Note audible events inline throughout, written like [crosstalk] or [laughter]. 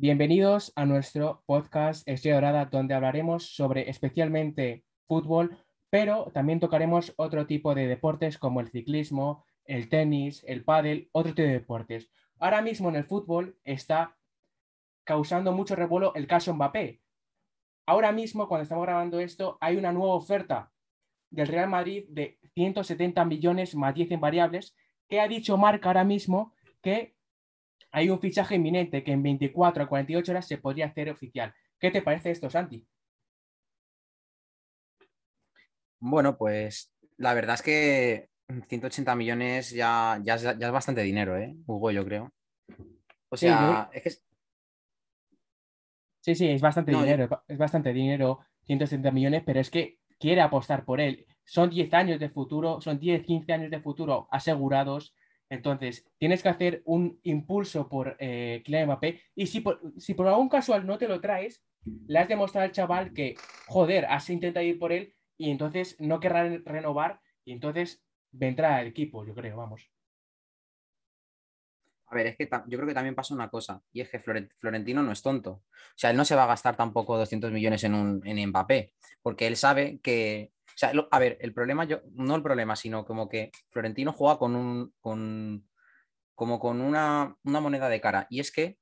Bienvenidos a nuestro podcast Estrella Dorada, donde hablaremos sobre especialmente fútbol, pero también tocaremos otro tipo de deportes como el ciclismo, el tenis, el pádel, otro tipo de deportes. Ahora mismo en el fútbol está causando mucho revuelo el caso Mbappé. Ahora mismo, cuando estamos grabando esto, hay una nueva oferta del Real Madrid de 170 millones más 10 en variables, que ha dicho Marca ahora mismo que hay un fichaje inminente que en 24 a 48 horas se podría hacer oficial. ¿Qué te parece esto, Santi? Bueno, pues la verdad es que 180 millones ya, ya, es, ya es bastante dinero, ¿eh? Hugo, yo creo. O Sí, sea, yo- es que Sí, sí, es bastante No, yo- dinero, es bastante dinero, 170 millones, pero es que quiere apostar por él. Son 10 años de futuro, son 10, 15 años de futuro asegurados. Entonces, tienes que hacer un impulso por eh, Kylian. Y si por, si por algún casual no te lo traes, le has demostrado al chaval que, joder, has intentado ir por él y entonces no querrá re- renovar y entonces vendrá al equipo, yo creo, vamos. A ver, es que yo creo que también pasa una cosa, y es que Flore- Florentino no es tonto. O sea, él no se va a gastar tampoco 200 millones en, un, en Mbappé, porque él sabe que... O sea, lo- a ver, el problema, yo, no el problema, sino como que Florentino juega con un... Con, como con una, una moneda de cara, y es que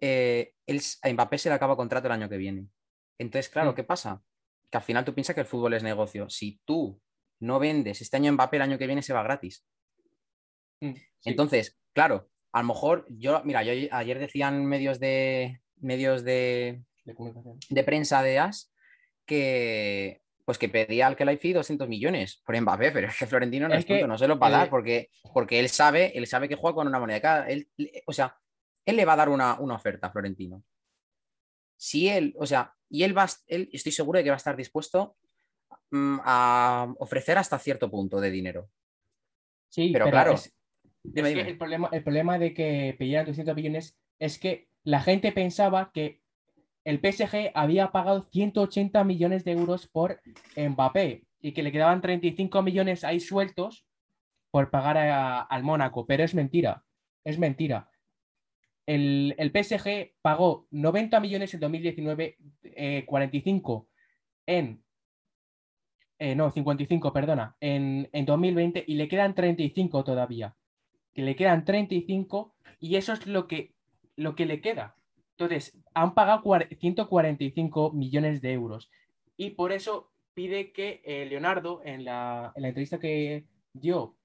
eh, él a Mbappé se le acaba contrato el año que viene. Entonces, claro, Mm. ¿qué pasa? Que al final tú piensas que el fútbol es negocio. Si tú no vendes este año Mbappé, el año que viene se va gratis. Mm, sí. Entonces, claro, a lo mejor yo, mira, yo ayer decían medios de medios de, de comunicación. de prensa de AS que pues que pedía al Kelaifi 200 millones por Mbappé, pero es que Florentino no Es es, tonto, no se lo va a dar porque, porque él sabe, él sabe que juega con una moneda cada. Él, o sea, él le va a dar una, una oferta a Florentino. Si él, o sea, y él va, él estoy seguro de que va a estar dispuesto mm, a ofrecer hasta cierto punto de dinero. Sí, Pero claro, es- Dime, es que dime. el problema, el problema de que pidieran 200 millones es que la gente pensaba que el PSG había pagado 180 millones de euros por Mbappé y que le quedaban 35 millones ahí sueltos por pagar a- al Mónaco, pero es mentira, es mentira. El, el PSG pagó 90 millones en 2019, eh, 45 en eh, no, 55, perdona, en, en 2020 y le quedan 35 todavía. Le quedan 35 y eso es lo que, lo que le queda. Entonces, han pagado cuar- 145 millones de euros y por eso pide que eh, Leonardo, en la, en la entrevista que dio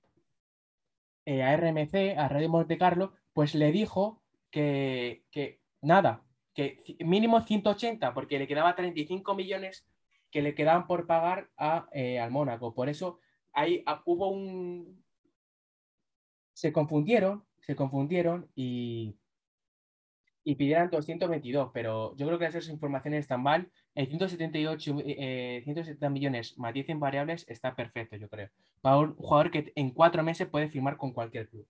eh, a RMC, a Radio Monte Carlo, pues le dijo que, que nada, que mínimo 180, porque le quedaba 35 millones que le quedaban por pagar a, eh, al Mónaco. Por eso ahí ah, hubo un... Se confundieron, se confundieron y, y pidieron 222, pero yo creo que esas informaciones están mal. En 178, eh, 170 millones más 10 en variables está perfecto, yo creo. Para un jugador que en cuatro meses puede firmar con cualquier club.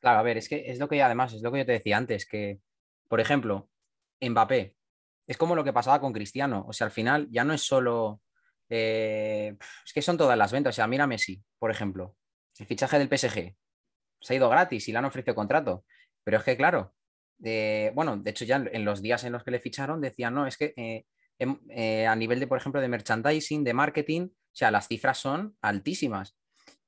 Claro, a ver, es que es lo que además, es lo que yo te decía antes, que, por ejemplo, Mbappé, es como lo que pasaba con Cristiano. O sea, al final ya no es solo. Eh, es que son todas las ventas. O sea, mira Messi, por ejemplo. El fichaje del PSG. Se ha ido gratis y le han ofrecido contrato. Pero es que, claro, eh, bueno, de hecho, ya en los días en los que le ficharon decían, no, es que eh, em- eh, a nivel de, por ejemplo, de merchandising, de marketing, o sea, las cifras son altísimas.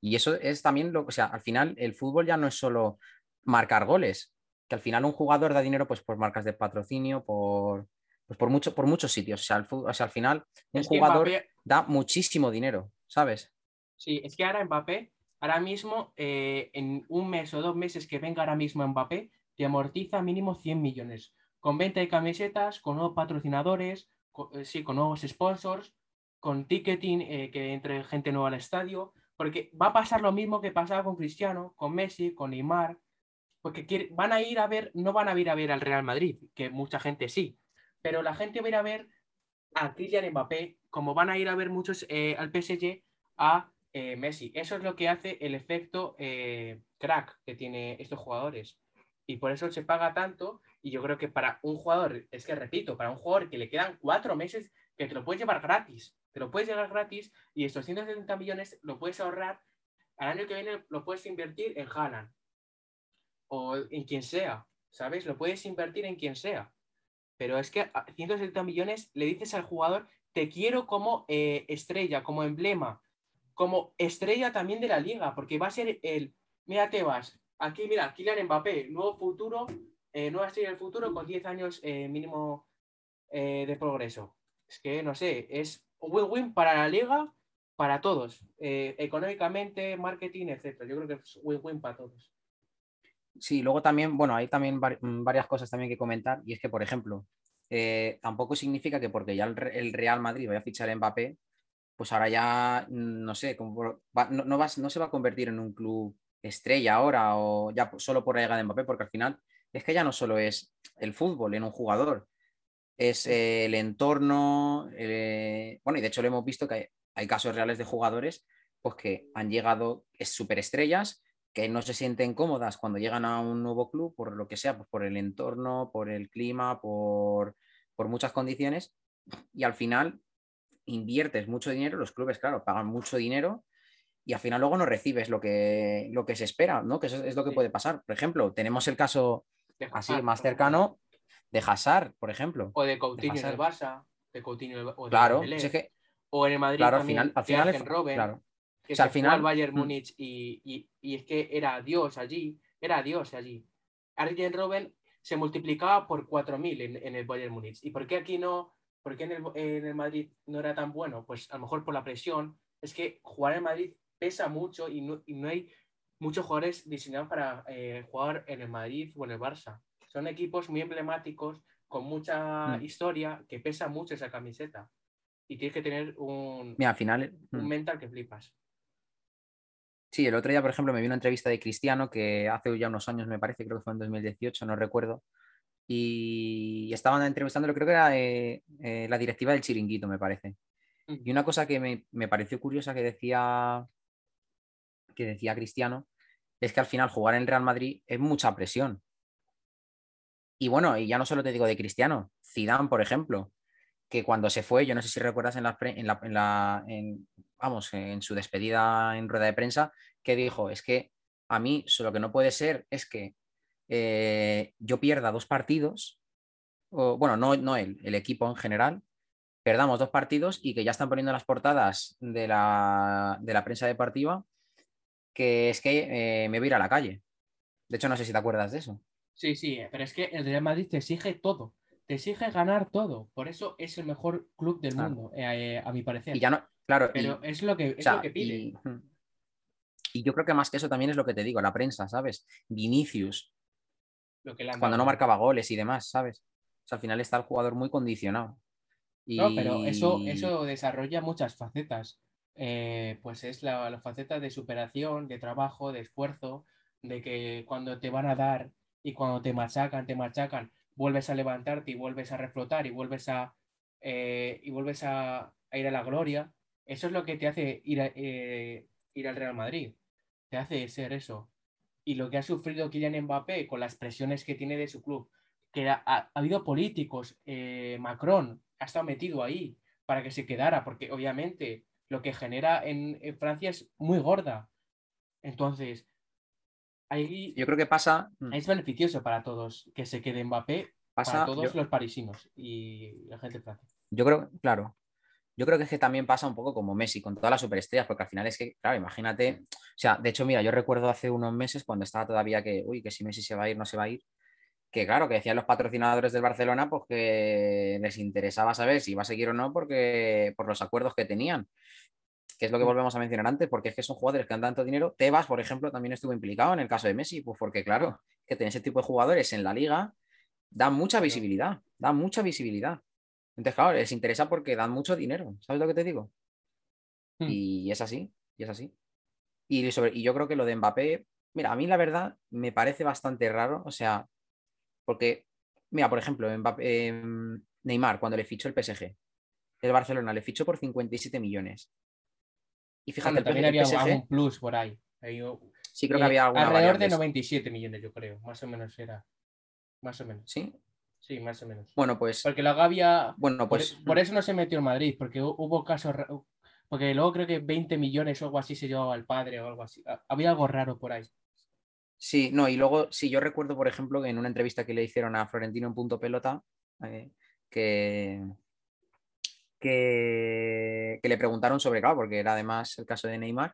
Y eso es también lo, o sea, al final el fútbol ya no es solo marcar goles, que al final un jugador da dinero pues por marcas de patrocinio, por, pues por, mucho, por muchos sitios. O sea, al fu- o sea, al final un Es que jugador Mbappé- da muchísimo dinero, ¿sabes? Sí, es que ahora Mbappé, ahora mismo, eh, en un mes o dos meses que venga ahora mismo Mbappé, te amortiza mínimo 100 millones. Con venta de camisetas, con nuevos patrocinadores, con, eh, sí, con nuevos sponsors, con ticketing, eh, que entre gente nueva al estadio. Porque va a pasar lo mismo que pasaba con Cristiano, con Messi, con Neymar. Porque van a ir a ver, no van a ir a ver al Real Madrid, que mucha gente sí. Pero la gente va a ir a ver a Kylian Mbappé, como van a ir a ver muchos eh, al PSG a eh, Messi. Eso es lo que hace el efecto eh, crack que tiene estos jugadores. Y por eso se paga tanto. Y yo creo que para un jugador, es que repito, para un jugador que le quedan cuatro meses, que te lo puedes llevar gratis, te lo puedes llevar gratis y estos 170 millones lo puedes ahorrar. Al año que viene lo puedes invertir en Haaland o en quien sea. ¿sabes? Lo puedes invertir en quien sea. Pero es que a 170 millones le dices al jugador, te quiero como eh, estrella, como emblema, como estrella también de la liga, porque va a ser el, mira Tebas, aquí mira, Kylian Mbappé, nuevo futuro, eh, nueva estrella del futuro con 10 años eh, mínimo de progreso. Es que, no sé, es win-win para la liga, para todos, económicamente, marketing, etc. Yo creo que es win-win para todos. Sí, luego también, bueno, hay también mm, varias cosas también que comentar. Y es que, por ejemplo, eh, tampoco significa que porque ya el, Re- el Real Madrid vaya a fichar a Mbappé, pues ahora ya, mm, no sé, como por- va- no, no se va a convertir en un club estrella ahora o ya solo por la llegada de Mbappé, porque al final es que ya no solo es el fútbol en un jugador, es eh, el entorno, eh, bueno, y de hecho lo hemos visto que hay, hay casos reales de jugadores pues que han llegado es superestrellas que no se sienten cómodas cuando llegan a un nuevo club por lo que sea, pues por el entorno, por el clima, por, por muchas condiciones y al final inviertes mucho dinero, los clubes, claro, pagan mucho dinero y al final luego no recibes lo que, lo que se espera, ¿no? Que eso es lo que puede pasar. Por ejemplo, tenemos el caso De así más cercano de Hazard, por ejemplo. O de Coutinho en el. Barça, de Coutinho o de Claro, es que, o en el Madrid claro, al también, final, al de final, claro, que O sea, se al final- al Bayern mm. Múnich y, y- y es que era Dios allí, era Dios allí. Arjen Robben se multiplicaba por 4.000 en, en el Bayern Múnich. ¿Y por qué aquí no? ¿Por qué en el, en el Madrid no era tan bueno? Pues a lo mejor por la presión. Es que jugar en Madrid pesa mucho y no, y no hay muchos jugadores diseñados para eh, jugar en el Madrid o en el Barça. Son equipos muy emblemáticos, con mucha Mm. historia, que pesa mucho esa camiseta. Y tienes que tener un, mira, al final, un mm, mental que flipas. Sí, el otro día, por ejemplo, me vi una entrevista de Cristiano que hace ya unos años, me parece, creo que fue en 2018, no recuerdo. Y estaban entrevistándolo, creo que era eh, eh, la directiva del chiringuito, me parece. Y una cosa que me, me pareció curiosa que decía, que decía Cristiano es que al final jugar en Real Madrid es mucha presión. Y bueno, y ya no solo te digo de Cristiano, Zidane, por ejemplo, que cuando se fue, yo no sé si recuerdas en la, pre- en la- en la- en- vamos, en su despedida en rueda de prensa, que dijo, es que a mí lo que no puede ser es que eh, yo pierda dos partidos, o, bueno, no, no él, el equipo en general, perdamos dos partidos y que ya están poniendo en las portadas de la, de la prensa deportiva que es que eh, me voy a ir a la calle. De hecho, no sé si te acuerdas de eso. Sí, sí, pero es que el Real Madrid te exige todo. Te exige ganar todo. Por eso es el mejor club del Claro. mundo, eh, eh, a mi parecer. Y ya no, claro, y- Pero es lo que, O es sea, lo que pide. y, y yo creo que más que eso también es lo que te digo, la prensa, ¿sabes? Vinicius, lo que cuando no marcaba goles y demás, ¿sabes? O sea, al final está el jugador muy condicionado. Y... No, pero eso, eso desarrolla muchas facetas. Eh, pues es la, la faceta de superación, de trabajo, de esfuerzo, de que cuando te van a dar y cuando te machacan, te machacan, vuelves a levantarte y vuelves a reflotar y vuelves a, eh, y vuelves a, a ir a la gloria. Eso es lo que te hace ir, a- eh, ir al Real Madrid. Te hace ser eso. Y lo que ha sufrido Kylian Mbappé con las presiones que tiene de su club, que ha, ha habido políticos, eh, Macron ha estado metido ahí para que se quedara, porque obviamente lo que genera en, en Francia es muy gorda. Entonces, ahí Yo creo que pasa, mm, es beneficioso para todos que se quede Mbappé, pasa para todos yo, los parisinos y la gente de Francia. yo creo, claro, yo creo que es que también pasa un poco como Messi, con todas las superestrellas, porque al final es que, claro, imagínate, o sea, de hecho, mira, yo recuerdo hace unos meses cuando estaba todavía que, uy, que si Messi se va a ir, no se va a ir, que claro, que decían los patrocinadores del Barcelona, pues que les interesaba saber si iba a seguir o no, porque por los acuerdos que tenían, que es lo que Mm. volvemos a mencionar antes, porque es que son jugadores que dan tanto dinero. Tebas, por ejemplo, también estuvo implicado en el caso de Messi, pues porque claro, que tener ese tipo de jugadores en la liga dan mucha visibilidad, dan mucha visibilidad. Entonces, claro, les interesa porque dan mucho dinero, ¿sabes lo que te digo? Mm. Y es así, y es así. Y, sobre, y yo creo que lo de Mbappé, mira, a mí la verdad me parece bastante raro, o sea, porque, mira, por ejemplo, Mbappé- em, Neymar, cuando le fichó el PSG, el Barcelona le fichó por 57 millones. Y fíjate, Bueno, el, también había PSG, algún plus por ahí. Sí creo que eh, había alguna alrededor de variables. 97 millones, yo creo. Más o menos era. Más o menos. Sí, Sí, más o menos. bueno, pues, Porque luego había. bueno, pues, por eso no se metió en Madrid, porque hu- hubo casos. Porque luego creo que 20 millones o algo así se llevaba el padre o algo así. Ha- Había algo raro por ahí. Sí, no, y luego, sí, yo recuerdo, por ejemplo, que en una entrevista que le hicieron a Florentino en punto pelota, eh, que, que, que le preguntaron sobre, claro, porque era además el caso de Neymar,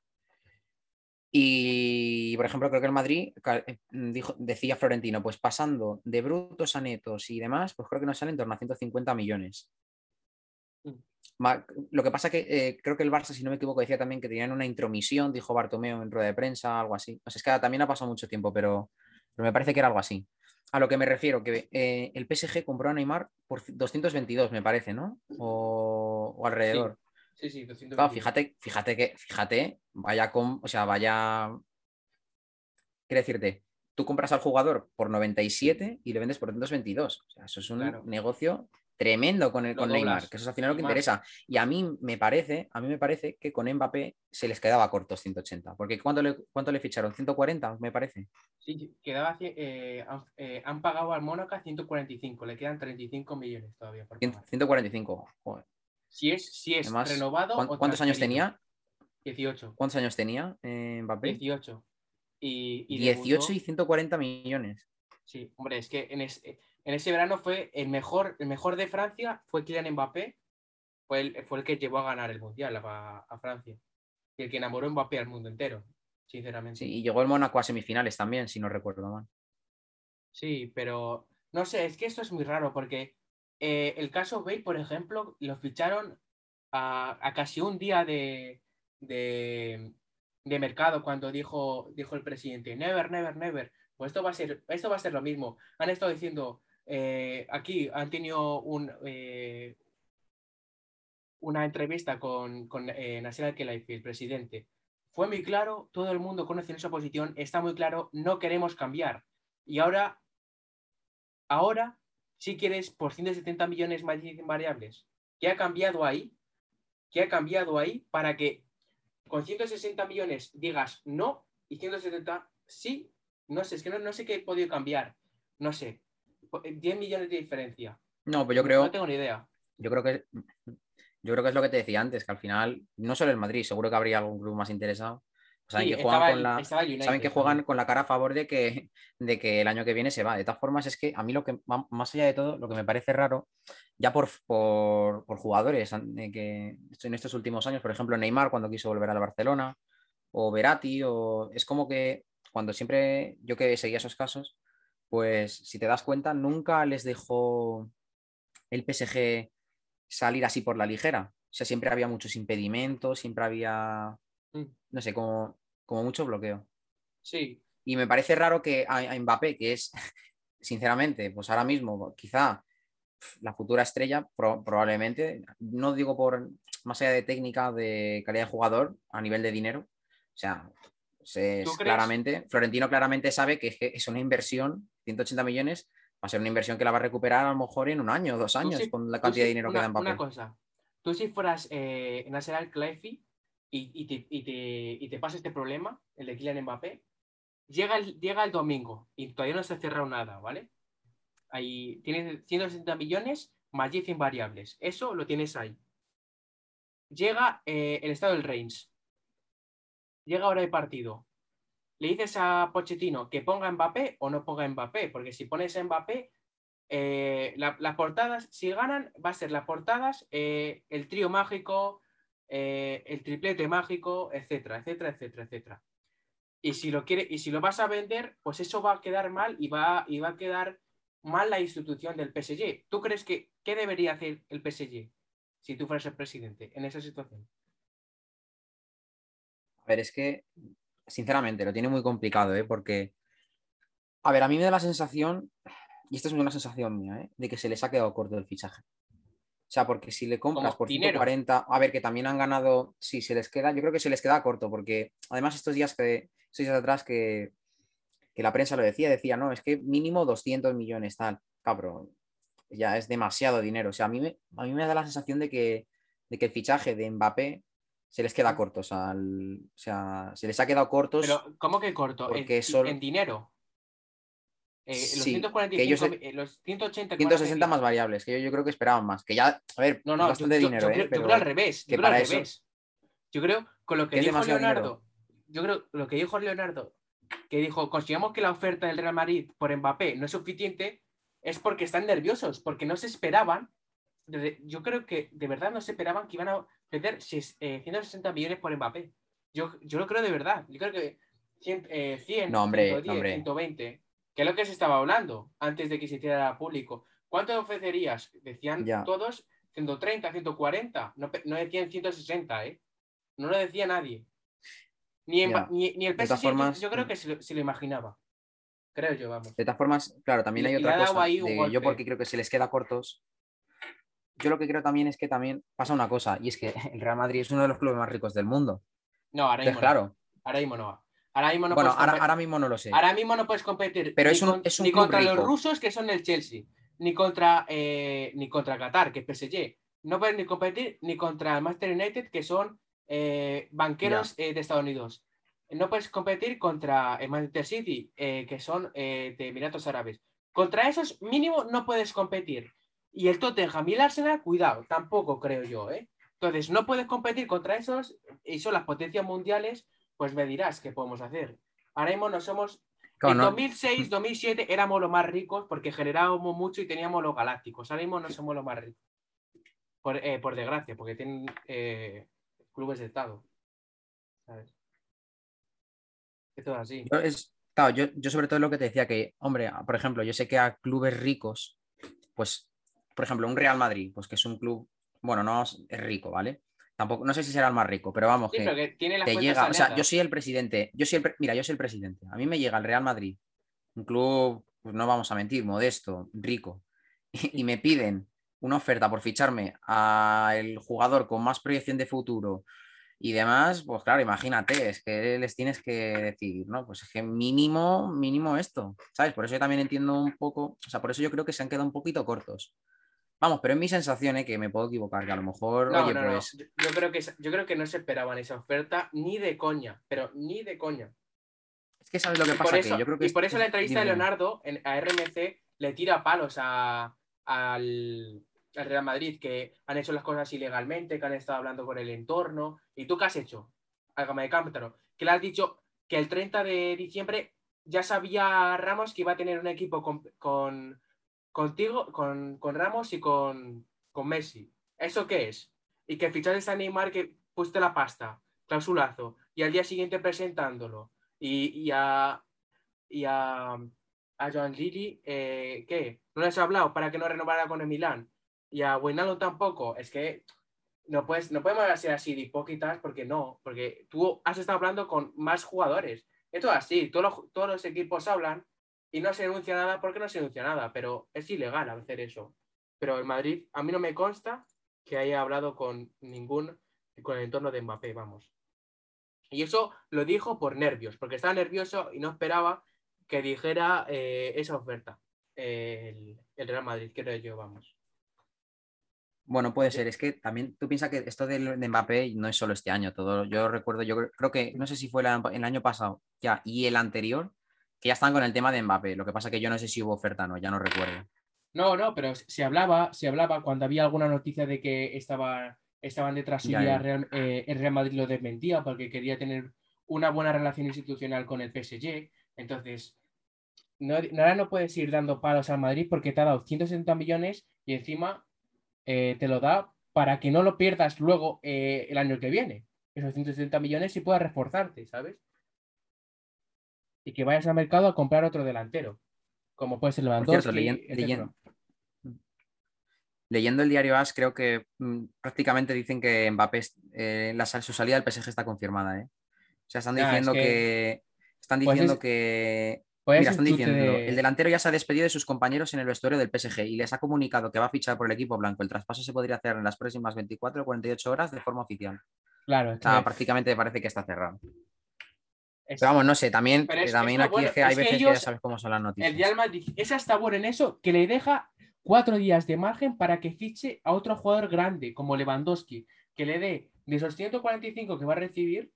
y, por ejemplo, creo que el Madrid eh, dijo, decía Florentino, pues pasando de brutos a netos y demás, pues creo que nos salen en torno a 150 millones. Mm. Lo que pasa que eh, creo que el Barça, si no me equivoco, decía también que tenían una intromisión, dijo Bartomeo en rueda de prensa, algo así. O sea, es que también ha pasado mucho tiempo, pero, me parece que era algo así. A lo que me refiero, que eh, el PSG compró a Neymar por 222, me parece, ¿no? O, alrededor. Sí, sí, fíjate, fíjate que, fíjate, vaya con, o sea, vaya. Quiero decirte, tú compras al jugador por 97 y le vendes por 222. O sea, eso es un negocio tremendo con, el, con Neymar, que eso es al final lo que interesa. Y a mí me parece, a mí me parece que con Mbappé se les quedaba cortos 180. Porque ¿cuánto le, cuánto le ficharon? 140, me parece. Sí, quedaba, eh, eh, han pagado al Mónaco 145, le quedan 35 millones todavía. Por 145, joder. Si es, si es renovado. ¿Cuántos años tenía? 18. ¿Cuántos años tenía eh, Mbappé? 18. Y, 18 y 140 millones. Sí, hombre, es que en, ese verano fue el mejor, el mejor de Francia, fue Kylian Mbappé, fue el, fue el que llevó a ganar el Mundial a, Francia. Y el que enamoró a Mbappé al mundo entero, sinceramente. Sí, y llegó el Mónaco a semifinales también, si no recuerdo mal. Sí, pero no sé, es que esto es muy raro porque eh, el caso Bale, por ejemplo, lo ficharon a, casi un día de, de, mercado cuando dijo, dijo el presidente, never, never, never. Pues esto va a ser, esto va a ser lo mismo. Han estado diciendo, eh, aquí han tenido un, eh, una entrevista con, con Nasser el presidente. Fue muy claro, todo el mundo conoce esa posición, está muy claro, no queremos cambiar. Y ahora, ahora si quieres por 170 millones más variables. ¿Qué ha cambiado ahí? ¿Qué ha cambiado ahí para que con 160 millones digas no y 170 sí? No sé, es que no, sé qué he podido cambiar. No sé. 10 millones de diferencia. No, pues yo creo. No tengo ni idea. Yo creo que. Yo creo que es lo que te decía antes, que al final, no solo el Madrid, seguro que habría algún club más interesado, Saben, que, juegan con la, saben que juegan con la cara a favor de que, de que el año que viene se va. De todas formas, es que a mí lo que, más allá de todo, lo que me parece raro, ya por, por, jugadores que en estos últimos años, por ejemplo, Neymar cuando quiso volver al Barcelona, o Verati, o es como que cuando siempre yo que seguía esos casos, pues si te das cuenta, nunca les dejó el PSG salir así por la ligera. O sea, siempre había muchos impedimentos, siempre había. No sé, como, como mucho bloqueo. Sí. Y me parece raro que a, Mbappé, que es, [laughs] sinceramente, pues ahora mismo, quizá la futura estrella, probablemente, no digo por más allá de técnica, de calidad de jugador, a nivel de dinero. O sea, claramente, Florentino claramente sabe que es una inversión, 180 millones, va a ser una inversión que la va a recuperar a lo mejor en un año, dos años, con la cantidad de dinero que da Mbappé. Una cosa, tú si fueras eh, Nasser Al-Khelaifi, y, te, y, pasa este problema, el de Kylian Mbappé, llega el, llega el domingo y todavía no se ha cerrado nada, ¿vale? Ahí tienes 160 millones más 10 variables. Eso lo tienes ahí. Llega eh, el estado del Reims. Llega ahora el partido. Le dices a Pochettino que ponga Mbappé o no ponga Mbappé, porque si pones Mbappé, eh, las portadas, si ganan, va a ser las portadas, eh, el trío mágico, eh, el triplete mágico, etcétera, etcétera, etcétera, etcétera. Y si lo quiere, y si lo vas a vender, pues eso va a quedar mal y va, y va a quedar mal la institución del PSG. ¿Tú crees que qué debería hacer el PSG si tú fueras el presidente en esa situación? A ver, es que, sinceramente, lo tiene muy complicado, ¿eh? Porque, a ver, a mí me da la sensación, y esta es una sensación mía, ¿eh? de que se les ha quedado corto el fichaje. O sea, porque si le compras por 140, a ver, que también han ganado, si se les queda, yo creo que se les queda corto, porque además estos días que, estos días atrás que, la prensa lo decía, decía, no, es que mínimo 200 millones, tal, cabrón, ya es demasiado dinero. O sea, a mí me, a mí me da la sensación de que, de que el fichaje de Mbappé se les queda corto, o sea, se les ha quedado cortos. Pero, ¿cómo que corto? Porque ¿En dinero? Eh, los, 145, eh, los 180 160 más variables, que yo, yo, creo que esperaban más. Que ya, a ver, no, no, bastante yo, dinero. Yo, eh, pero al revés. Yo al revés. Yo creo, con lo que dijo Leonardo, yo creo lo que dijo Leonardo, que dijo, consideramos que la oferta del Real Madrid por Mbappé no es suficiente, es porque están nerviosos, porque no se esperaban, yo creo que de verdad no se esperaban que iban a perder 160 eh, millones por Mbappé. Yo, yo lo creo de verdad. Yo creo que 100, 100 110, 120, que es lo que se estaba hablando antes de que se hiciera público. ¿Cuánto ofrecerías? Decían todos 130, 140. No, no decían 160, ¿eh? No lo decía nadie. Ni, ni, el PSG yo, creo mm. que se lo, imaginaba. Creo yo, vamos. De todas formas, claro, también hay otra cosa. yo porque creo que se les queda cortos. Yo lo que creo también es que también pasa una cosa, y es que [laughs] el Real Madrid es uno de los clubes más ricos del mundo. No, ahora mismo claro. no. Ahora mismo no. Ahora mismo no bueno, ahora, mismo no lo sé. Ahora mismo no puedes competir Pero ni, es un, contra los rusos que son el Chelsea, ni contra, eh, ni contra Qatar, que es PSG. No puedes ni competir ni contra el Master United, que son eh, banqueros eh, de Estados Unidos. No puedes competir contra el Manchester City, que son de Emiratos Árabes. Contra esos mínimo no puedes competir. Y el Tottenham y el Arsenal, cuidado, tampoco creo yo. Entonces, no puedes competir contra esos y son las potencias mundiales pues me dirás qué podemos hacer. Ahora mismo no somos. en 2006, 2007 éramos los más ricos porque generábamos mucho y teníamos los galácticos. Ahora mismo no somos los más ricos. Por, eh, desgracia, porque tienen eh, clubes de Estado. ¿Sabes? Es todo así. Yo, yo, sobre todo lo que te decía que, hombre, por ejemplo, yo sé que a clubes ricos, pues, por ejemplo, un Real Madrid, pues que es un club, bueno, no es rico, ¿vale? Tampoco, no sé si será el más rico, pero vamos, que, te llega, o sea, yo soy el presidente, yo soy el, mira, yo soy el presidente, a mí me llega el Real Madrid, un club, pues no vamos a mentir, modesto, rico, y, me piden una oferta por ficharme al jugador con más proyección de futuro y demás, pues claro, imagínate, es que les tienes que decir, ¿no? Pues es que mínimo, mínimo esto, ¿sabes? Por eso yo también entiendo un poco, o sea, por eso yo creo que se han quedado un poquito cortos. Vamos, pero es mi sensación, ¿eh? que me puedo equivocar, que a lo mejor. No, no, pues Yo, creo que, yo creo que no se esperaban esa oferta ni de coña, pero ni de coña. Es que sabes lo que pasa. yo creo que y por eso la entrevista de Leonardo en, a RMC le tira palos a, al, Real Madrid, que han hecho las cosas ilegalmente, que han estado hablando con el entorno. ¿Y tú qué has hecho? Álgame de Cántaro. Que le has dicho que el 30 de diciembre ya sabía Ramos que iba a tener un equipo con contigo, con, Ramos y con, Messi. ¿Eso qué es? Y que fichaste a Neymar que pusiste la pasta, clausulazo, y al día siguiente presentándolo. Y, a, y a, a Joan Lili, eh, ¿qué? ¿No les ha hablado para que no renovara con el Milán? Y a Wijnaldum tampoco. Es que no, puedes, no podemos ser así de hipócritas porque no, porque tú has estado hablando con más jugadores. Esto es así, todos todos los equipos hablan y no se denuncia nada porque no se denuncia nada, pero es ilegal hacer eso. Pero en Madrid, a mí no me consta que haya hablado con ningún, con el entorno de Mbappé, vamos. Y eso lo dijo por nervios, porque estaba nervioso y no esperaba que dijera eh, esa oferta el, Real Madrid, creo yo, vamos. Bueno, puede ser. Es que también tú piensas que esto de, Mbappé no es solo este año. Todo, yo recuerdo, yo creo que no sé si fue el año pasado ya y el anterior, que ya están con el tema de Mbappé. Lo que pasa que yo no sé si hubo oferta o no, ya no recuerdo. No, no, pero se hablaba, se hablaba cuando había alguna noticia de que estaba, estaban detrás suya, Real, eh, el Real Madrid lo desmentía porque quería tener una buena relación institucional con el PSG. Entonces, no, ahora no puedes ir dando palos al Madrid porque te ha dado 160 millones y encima eh, te lo da para que no lo pierdas luego eh, el año que viene. Esos 160 millones y puedas reforzarte, ¿sabes? Y que vayas al mercado a comprar otro delantero, como puede ser Lewandowski. leyendo, leyendo el diario AS, creo que mm, prácticamente dicen que Mbappé, eh, la, su salida del PSG está confirmada. ¿eh? O sea, están diciendo que... Están pues diciendo que... Pues mira, están diciendo, el delantero ya se ha despedido de sus compañeros en el vestuario del PSG y les ha comunicado que va a fichar por el equipo blanco. El traspaso se podría hacer en las próximas 24 o 48 horas de forma oficial. Claro. prácticamente parece que está cerrado. Pero vamos, no sé, también, eh, también aquí es que hay veces que, ya sabes cómo son las noticias. El Real Madrid es hasta bueno en eso que le deja cuatro días de margen para que fiche a otro jugador grande como Lewandowski, que le dé de esos 145 que va a recibir,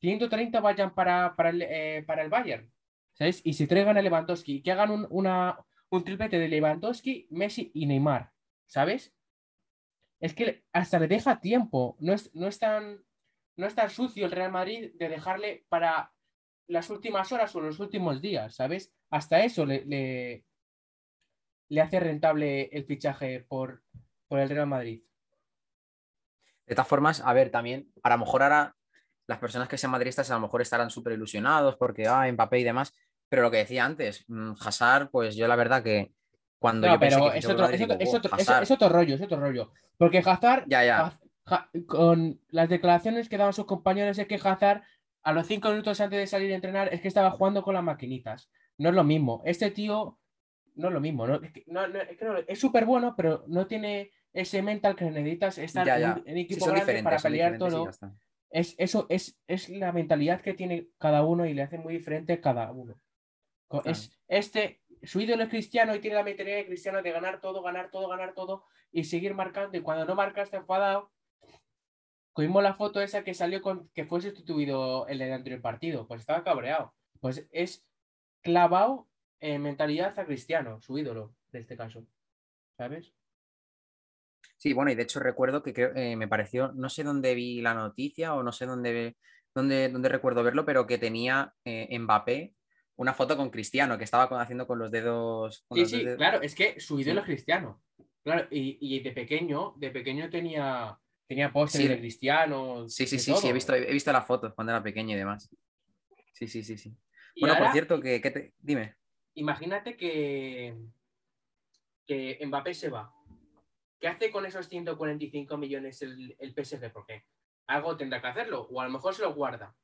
130 vayan para, para, el, eh, para el Bayern. ¿Sabes? Y si traigan a Lewandowski, que hagan un, una, un triplete de Lewandowski, Messi y Neymar. ¿Sabes? Es que hasta le deja tiempo. No es, no es tan no es tan sucio el Real Madrid de dejarle para las últimas horas o los últimos días, ¿sabes? Hasta eso le, le, le hace rentable el fichaje por, por el Real Madrid. De todas formas, a ver, también, a lo mejor ahora las personas que sean madridistas a lo mejor estarán súper ilusionados porque, ah, Mbappé y demás, pero lo que decía antes, mm, Hazard, pues yo la verdad que cuando No, yo pensé que es otro, Madrid, es, otro, digo, es "Buah, otro- es- Hazard". es otro rollo, es otro rollo. Porque Hazard, Ya, ya. Ha- Ha- con las declaraciones que daban sus compañeros es que Hazard a los cinco minutos antes de salir a entrenar es que estaba jugando con las maquinitas. No es lo mismo. Este tío no es lo mismo. ¿no? Es que no- no- es que súper bueno, pero no tiene ese mental que necesitas estar Ya, en, ya. en Sí, equipo son grande para pelear todo. está. Es, eso es, es la mentalidad que tiene cada uno y le hace muy diferente cada uno. Claro. Es, este, su ídolo es cristiano y tiene la mentalidad de cristiano de ganar todo, ganar todo, ganar todo y seguir marcando. Y cuando no marca está enfadado. Cogimos la foto esa que salió con que fue sustituido el del anterior partido. Pues estaba cabreado. Pues es clavado en mentalidad a cristiano, su ídolo, de este caso. ¿Sabes? Sí, bueno, y de hecho recuerdo que creo, eh, me pareció, no sé dónde vi la noticia o no sé dónde, dónde, dónde recuerdo verlo, pero que tenía eh, Mbappé una foto con Cristiano, que estaba con- haciendo con los dedos. con Sí, los sí, dedos- claro, es que su ídolo Sí. es cristiano. Claro, y, y de pequeño, de pequeño tenía, tenía pósteres Sí. de cristianos. Sí, sí, sí, sí, he visto, he visto las fotos cuando era pequeño y demás. Sí, sí, sí, sí. Y Bueno, por cierto, que, que te- dime. Imagínate que, que Mbappé se va. ¿Qué hace con esos 145 millones el, el PSG? Porque algo tendrá que hacerlo, o a lo mejor se lo guarda.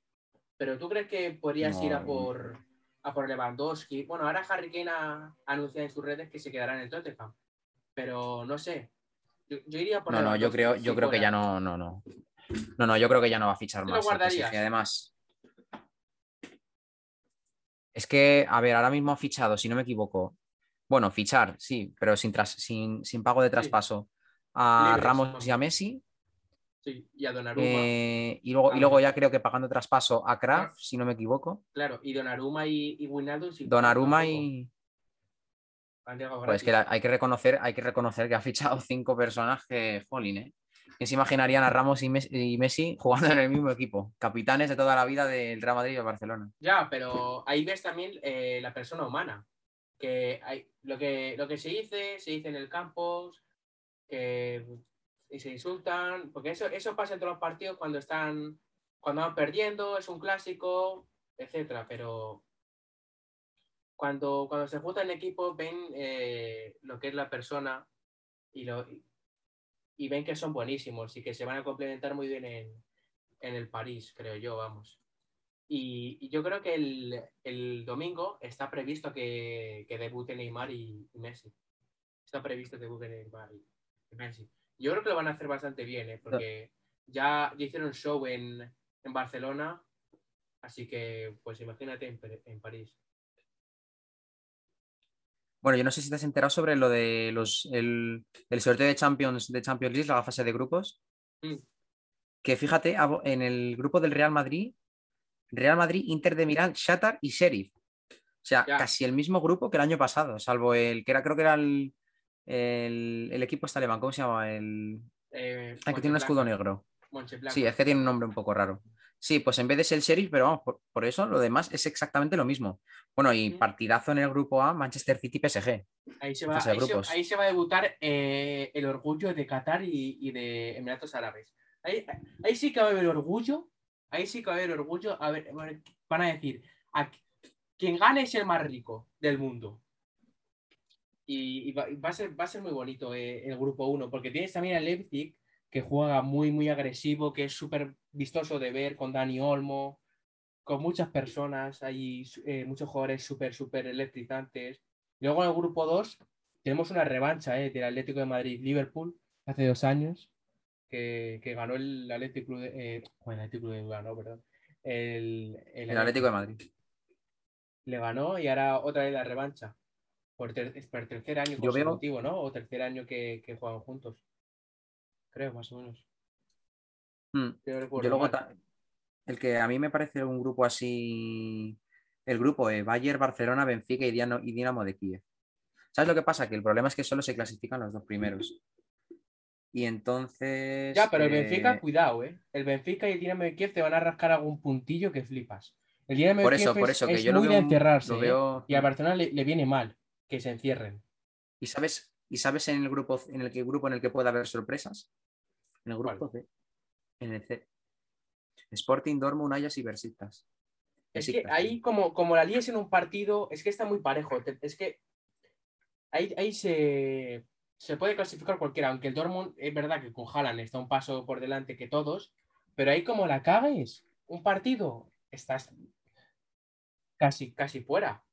Pero ¿tú crees que podrías ir a por, a por Lewandowski? Bueno, ahora Harry Kane ha anunciado en sus redes que se quedará en el Tottenham. Pero no sé. Yo, yo iría por No, no, yo creo, si yo creo que ya no, no, no. No, no, yo creo que ya no va a fichar ¿Te lo más. el guardarías? PSG. Además, es que, a ver, ahora mismo ha fichado, si no me equivoco. Bueno, fichar, sí, pero sin, tras- sin, sin pago de traspaso a Libres, Ramos y a Messi. Sí, y a Donnarumma. eh, y, luego, y Ah, luego ya creo que pagando traspaso a Kraft, si no me equivoco. Claro, y Donnarumma y, y Wijnaldum sí, Donnarumma y. Han llegado Pues es que la- hay que reconocer, hay que reconocer que ha fichado [laughs] cinco personas que, jolín, ¿eh? ¿Quién se imaginarían a Ramos y Mes- y Messi [laughs] jugando en el mismo equipo? Capitanes de toda la vida del Real Madrid y del Barcelona. Ya, pero ahí ves también eh, la persona humana. Que hay, lo, que, lo que se dice, se dice en el campo, que y se insultan, porque eso, eso pasa en todos los partidos cuando están, cuando van perdiendo, es un clásico, etcétera, pero cuando, cuando se juntan en equipo ven eh, lo que es la persona y, lo, y ven que son buenísimos y que se van a complementar muy bien en, en el París, creo yo, vamos. Y, yo creo que el, el domingo está previsto que, que debute Neymar y, Messi. Está previsto que debute Neymar y, Messi. Yo creo que lo van a hacer bastante bien, ¿eh? porque ya, ya hicieron show en, en Barcelona, así que pues imagínate en, en París. Bueno, yo no sé si te has enterado sobre lo de los el, el sorteo de Champions, de Champions League, la fase de grupos. Mm. Que fíjate, en el grupo del Real Madrid, Real Madrid, Inter de Milán, Shakhtar y Sheriff. O sea, casi el mismo grupo que el año pasado, salvo el que era, creo que era el, el, el equipo alemán, ¿cómo se llama? El, Eh, que tiene un escudo negro. Sí, es que tiene un nombre un poco raro. Sí, pues en vez de ser el Sheriff, pero vamos, por, por eso lo demás es exactamente lo mismo. Bueno, y partidazo en el grupo A, Manchester City PSG. Ahí se, va, ahí, se, grupos. ahí se va a debutar eh, el orgullo de Qatar y, y de Emiratos Árabes. Ahí, ahí sí que va a haber orgullo. Ahí sí que va a haber orgullo. A ver, van a decir, a qu- quien gane es el más rico del mundo. Y, y va, a ser, va a ser muy bonito eh, el grupo 1, porque tienes también al Leipzig, que juega muy, muy agresivo, que es súper vistoso de ver con Dani Olmo, con muchas personas, hay eh, muchos jugadores súper, súper electrizantes. Luego en el grupo 2 tenemos una revancha eh, del Atlético de Madrid-Liverpool hace dos años, que, que ganó el Atlético de, eh, bueno, el Atlético de ganó, perdón. El, el El Atlético de Madrid. le ganó y ahora otra vez la revancha. Por, ter- por tercer año Yo veo- consecutivo, ¿no? O tercer año que, que juegan juntos. Creo, más o menos. Hmm. Yo, luego, el que a mí me parece un grupo así, el grupo de Bayern, Barcelona, Benfica y Dinamo, y Dinamo de Kiev. ¿Sabes lo que pasa? Que el problema es que solo se clasifican los dos primeros. Y entonces... Ya, pero el eh, Benfica, cuidado, ¿eh? El Benfica y el Dinamo de Kiev te van a rascar algún puntillo que flipas. El Dinamo Por de eso, Kiev por es- eso, que es yo lo muy veo, de encerrarse. lo ¿eh? Y a Barcelona le, le viene mal que se encierren. ¿Y sabes, ¿Y sabes en el grupo en el que grupo en el que puede haber sorpresas? En el grupo C. En el C. Sporting, Dortmund, Ajax y Besiktas. Es que ahí, como, como la líes en un partido, es que está muy parejo. Es que ahí, ahí se, se puede clasificar cualquiera, aunque el Dortmund es verdad que con Haaland está un paso por delante que todos, pero ahí como la cagues, un partido, estás casi, casi fuera.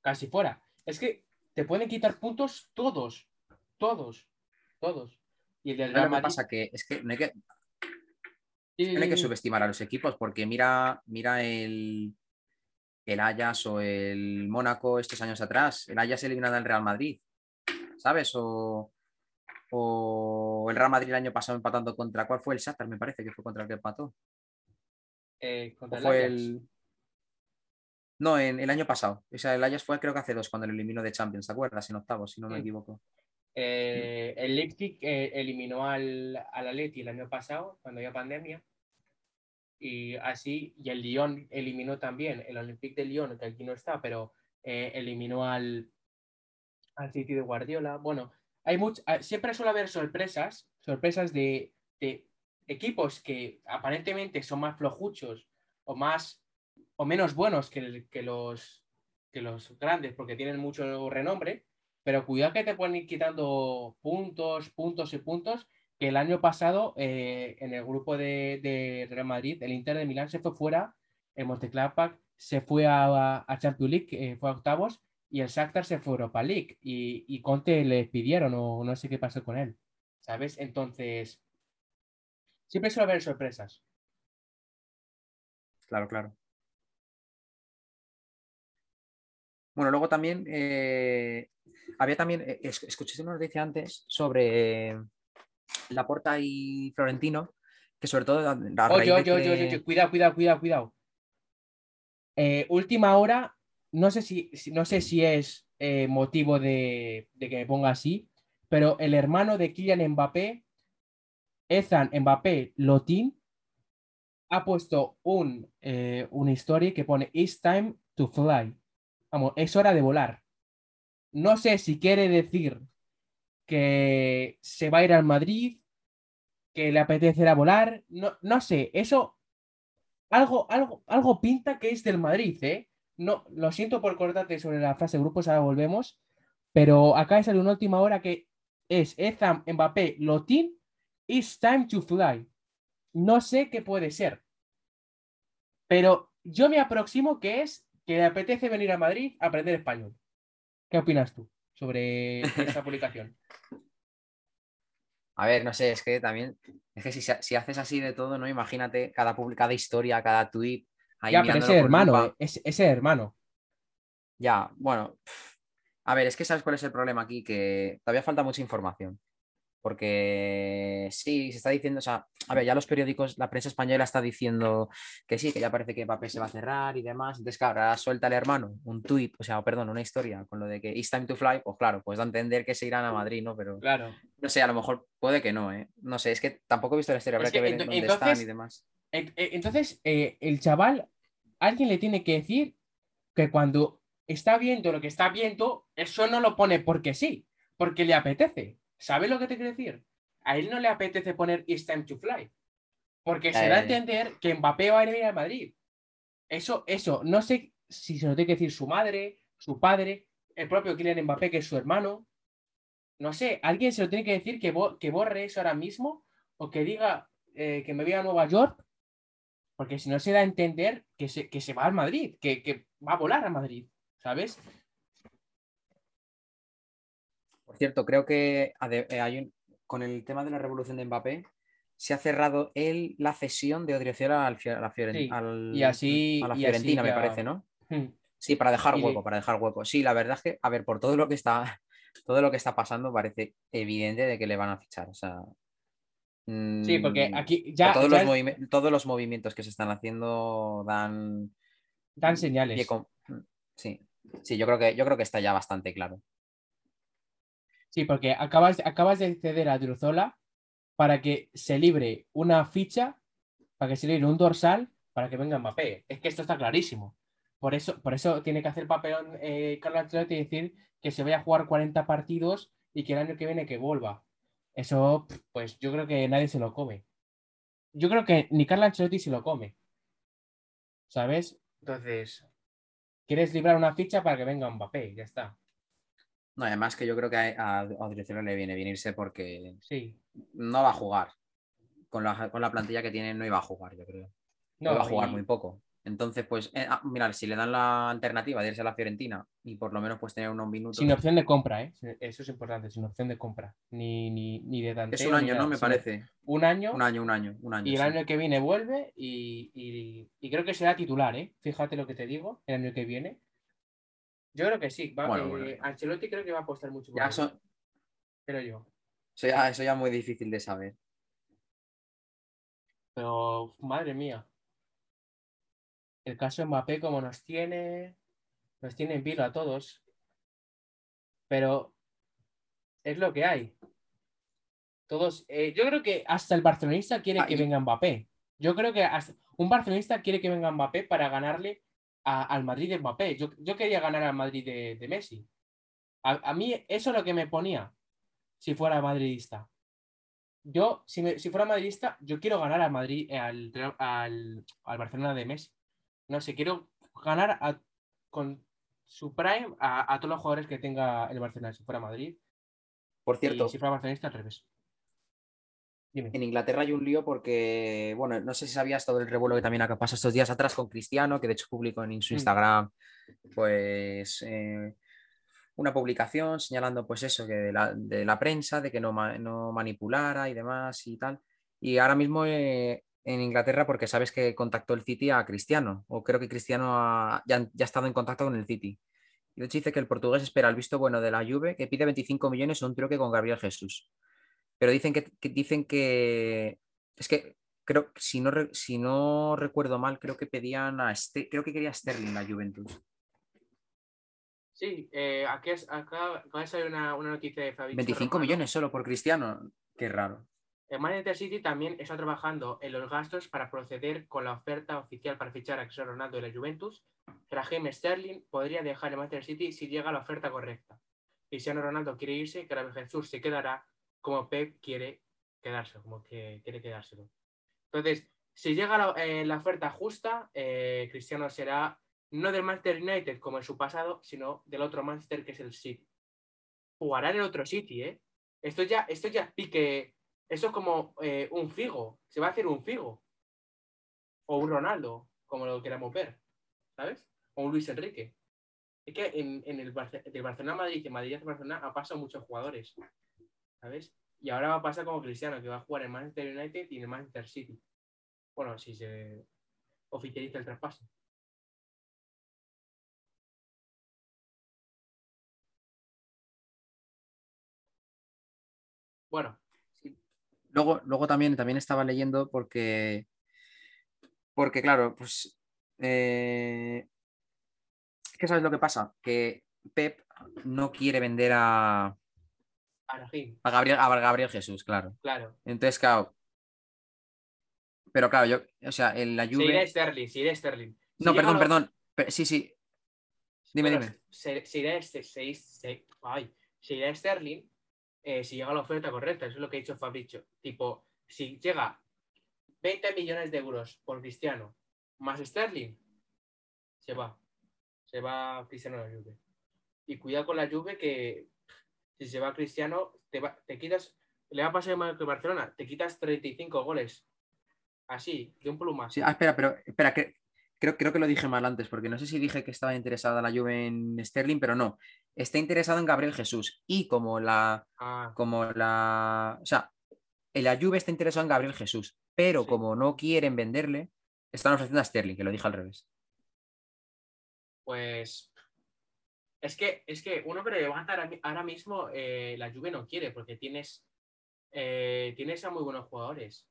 Casi fuera. Es que te pueden quitar puntos todos, todos, todos. Y el del ¿Sabes Real Madrid- pasa? Que es que no hay que, Hay que subestimar a los equipos porque mira, mira el, el Ajax o el Mónaco estos años atrás. El Ajax eliminado al Real Madrid, ¿sabes? O, o el Real Madrid el año pasado empatando contra. ¿Cuál fue el Shakhtar? Me parece que fue contra el que empató. Eh, ¿O contra el fue el. No, en el año pasado. O sea, el Ajax fue creo que hace dos cuando lo eliminó de Champions, ¿te acuerdas? En octavos, si no me equivoco. Eh, el Leipzig eh, eliminó al, al Atleti el año pasado, cuando había pandemia. Y así, y el Lyon eliminó también, el Olympique de Lyon, que aquí no está, pero eh, eliminó al, al City de Guardiola. Bueno, hay much- ah, siempre suele haber sorpresas, sorpresas de, de equipos que aparentemente son más flojuchos o más o menos buenos que, que los, que los grandes porque tienen mucho renombre, pero cuidado que te pueden ir quitando puntos, puntos y puntos. Que el año pasado eh, en el grupo de, Real Madrid, el Inter de Milán se fue fuera, el Mönchengladbach se fue a, a Champions League, eh, fue a octavos, y el Shakhtar se fue a Europa League. Y, y Conte le despidieron o no sé qué pasó con él, ¿sabes? Entonces, siempre suele haber sorpresas. Claro, claro. Bueno, luego también eh, había también, eh, es- escuché una noticia antes sobre eh, Laporta y Florentino, que sobre todo a, a que- oye, oye, cuidado, cuidado, cuidado, cuidado. Eh, última hora, no sé si, no sé si es motivo de, de que me ponga así, pero el hermano de Kylian Mbappé, Ethan Mbappé Lotin, ha puesto un, eh, una historia que pone It's time to fly. Vamos, es hora de volar. No sé si quiere decir que se va a ir al Madrid, que le apetecerá volar. No, no sé, eso algo, algo, algo pinta que es del Madrid, ¿eh? No, lo siento por cortarte sobre la frase grupos, ahora volvemos. Pero acá salir una última hora que es Ethan Mbappé Lotin, It's time to fly. No sé qué puede ser. Pero yo me aproximo que es que le apetece venir a Madrid a aprender español. ¿Qué opinas tú sobre [laughs] esta publicación? A ver, no sé, es que también, es que si, si haces así de todo, ¿no? Imagínate cada, cada historia, cada tweet. Ahí ya, pero ese hermano, eh, es- ese hermano. Ya, bueno. A ver, es que sabes cuál es el problema aquí, que todavía falta mucha información. Porque sí, se está diciendo, o sea, a ver, ya los periódicos, la prensa española está diciendo que sí, que ya parece que Mbappé se va a cerrar y demás. Entonces, claro, ahora suelta el hermano un tuit, o sea, perdón, una historia con lo de que it's time to fly, pues claro, pues da a entender que se irán a Madrid, ¿no? Pero Claro. no sé, a lo mejor puede que no, ¿eh? No sé, es que tampoco he visto la historia, habrá Es que, que ver ento- en dónde entonces- están y demás. En- Entonces, eh, el chaval, alguien le tiene que decir que cuando está viendo lo que está viendo, eso no lo pone porque sí, porque le apetece. ¿Sabes lo que te quiero decir? A él no le apetece poner It's time to fly, porque se da a ya. entender que Mbappé va a venir a Madrid. Eso, eso, no sé si se lo tiene que decir su madre, su padre, el propio Kylian Mbappé, que es su hermano. No sé, alguien se lo tiene que decir que, bo- que borre eso ahora mismo o que diga eh, que me voy a Nueva York porque si no se da a entender que se, que se va al Madrid, que, que va a volar a Madrid, ¿sabes? Por cierto, creo que eh, hay un- con el tema de la revolución de Mbappé, se ha cerrado él la cesión de Odriozola al, a la Fioren- Sí, al- y así- a la y así Fiorentina, me parece, ¿no? Hmm. Sí, para dejar Y- hueco, para dejar hueco. Sí, la verdad es que, a ver, por todo lo que está, [laughs] todo lo que está pasando, parece evidente de que le van a fichar. O sea. Sí, porque mm, aquí ya, todos, ya los movime- todos los movimientos que se están haciendo dan. dan señales. con- Sí, sí, yo creo que yo creo que está ya bastante claro. Sí, porque acabas, acabas de ceder a Druzola para que se libre una ficha, para que se libre un dorsal para que venga Mbappé. Es que esto está clarísimo. Por eso, por eso tiene que hacer papelón eh, Carlo Ancelotti y decir que se vaya a jugar 40 partidos y que el año que viene que vuelva. Eso, pues yo creo que nadie se lo come. Yo creo que ni Carlo Ancelotti se lo come. ¿Sabes? Entonces, quieres librar una ficha para que venga Mbappé, ya está. No, además que yo creo que a, a dirección le viene bien irse porque Sí. no va a jugar. Con la, con la plantilla que tiene no iba a jugar, yo creo. No, va a jugar y- muy poco. Entonces, pues, eh, ah, si le dan la alternativa de irse a la Fiorentina y por lo menos pues tener unos minutos. Sin opción de compra, ¿eh? Eso es importante, sin opción de compra. Ni, ni, ni de tanteo. es un año, ¿no? Me parece. Un año, Un año, un año, un año. y el sí. año que viene vuelve y, y- y creo que será titular, ¿eh? Fíjate lo que te digo, el año que viene. Yo creo que sí. Va, Bueno, eh, bueno. Ancelotti creo que va a apostar mucho por Ya eso, creo yo. eso ya, eso ya es muy difícil de saber. Pero, madre mía. El caso de Mbappé, como nos tiene, nos tiene en vilo a todos. Pero es lo que hay. Todos, eh, yo creo que hasta el barcelonista quiere Ah, que venga Mbappé. Yo creo que hasta- un barcelonista quiere que venga Mbappé para ganarle a- al Madrid de Mbappé. Yo, yo quería ganar al Madrid de, de Messi. A, a mí eso es lo que me ponía si fuera madridista. Yo, si, me- si fuera madridista, yo quiero ganar al Madrid, eh, al, al, al Barcelona de Messi. No sé, quiero ganar a- con su prime a, a todos los jugadores que tenga el Barcelona si fuera Madrid. Por cierto, Y si fuera barcelonista, al revés. Dime. en Inglaterra hay un lío porque, bueno, no sé si sabías todo el revuelo que también ha pasado estos días atrás con Cristiano, que de hecho publicó en su Mm. Instagram, pues, eh, una publicación señalando, pues eso, que de la, de la prensa, de que no, no manipulara y demás y tal. Y ahora mismo eh, en Inglaterra, porque sabes que contactó el City a Cristiano, o creo que Cristiano ha- ya, ya ha estado en contacto con el City. Y de hecho dice que el portugués espera el visto bueno de la Juve, que pide 25 millones o un troque con Gabriel Jesús. Pero dicen que, que- dicen que es que creo si no, si no recuerdo mal, creo que pedían a este, creo que quería Sterling la Juventus. Sí, eh, aquí es, acá acaba de salir una, una noticia de Fabrizio 25 Romano. millones solo por Cristiano. Qué raro. El Manchester City también está trabajando en los gastos para proceder con la oferta oficial para fichar a Cristiano Ronaldo de la Juventus. Raheem Sterling podría dejar el Manchester City si llega la oferta correcta. Cristiano Ronaldo quiere irse, que la Jesús se quedará como Pep quiere quedarse, como que quiere quedárselo. Entonces, si llega la, eh, oferta justa, eh, Cristiano será no del Manchester United como en su pasado, sino del otro Manchester que es el City. Jugará en el otro City, ¿eh? Esto ya, esto ya pique. Esto es como eh, un Figo. Se va a hacer un Figo. O un Ronaldo, como lo queramos ver. ¿Sabes? O un Luis Enrique. Es que en, el Barce- del Barcelona Madrid, de Madrid Barcelona, ha pasado muchos jugadores. ¿Sabes? Y ahora va a pasar como Cristiano, que va a jugar en Manchester United y en Manchester City. Bueno, si se oficializa el traspaso. Bueno, Luego, luego también, también estaba leyendo porque, porque claro, pues eh, es que sabes lo que pasa, que Pep no quiere vender a, a Gabriel, a Gabriel Jesús, claro. claro. Entonces, claro. Pero claro, yo, o sea, en la Si irá Juve. Sterling, si irá Sterling. Si No, perdón, perdón. Pe- Sí, sí. Dime, Bueno, dime. Se, se irá este, se, se- ay, se irá Sterling eh, si llega la oferta correcta. Eso es lo que ha dicho Fabricio. Tipo, si llega 20 millones de euros por Cristiano más Sterling, se va. Se va Cristiano a la Juve. Y cuidado con la Juve que si se va Cristiano, te, va- te quitas, le va a pasar que Barcelona, te quitas 35 goles. Así, de un plumazo. Sí, ah, espera, pero espera, que, creo, creo que lo dije mal antes, porque no sé si dije que estaba interesada la Juve en Sterling, pero no. Está interesado en Gabriel Jesús. Y como la, Ah, como la. O sea, la Juve está interesado en Gabriel Jesús, pero Sí. como no quieren venderle, están ofreciendo a Sterling, que lo dije al revés. pues es que es que uno que levanta ahora, ahora mismo eh, la Juve no quiere porque tienes eh, tienes a muy buenos jugadores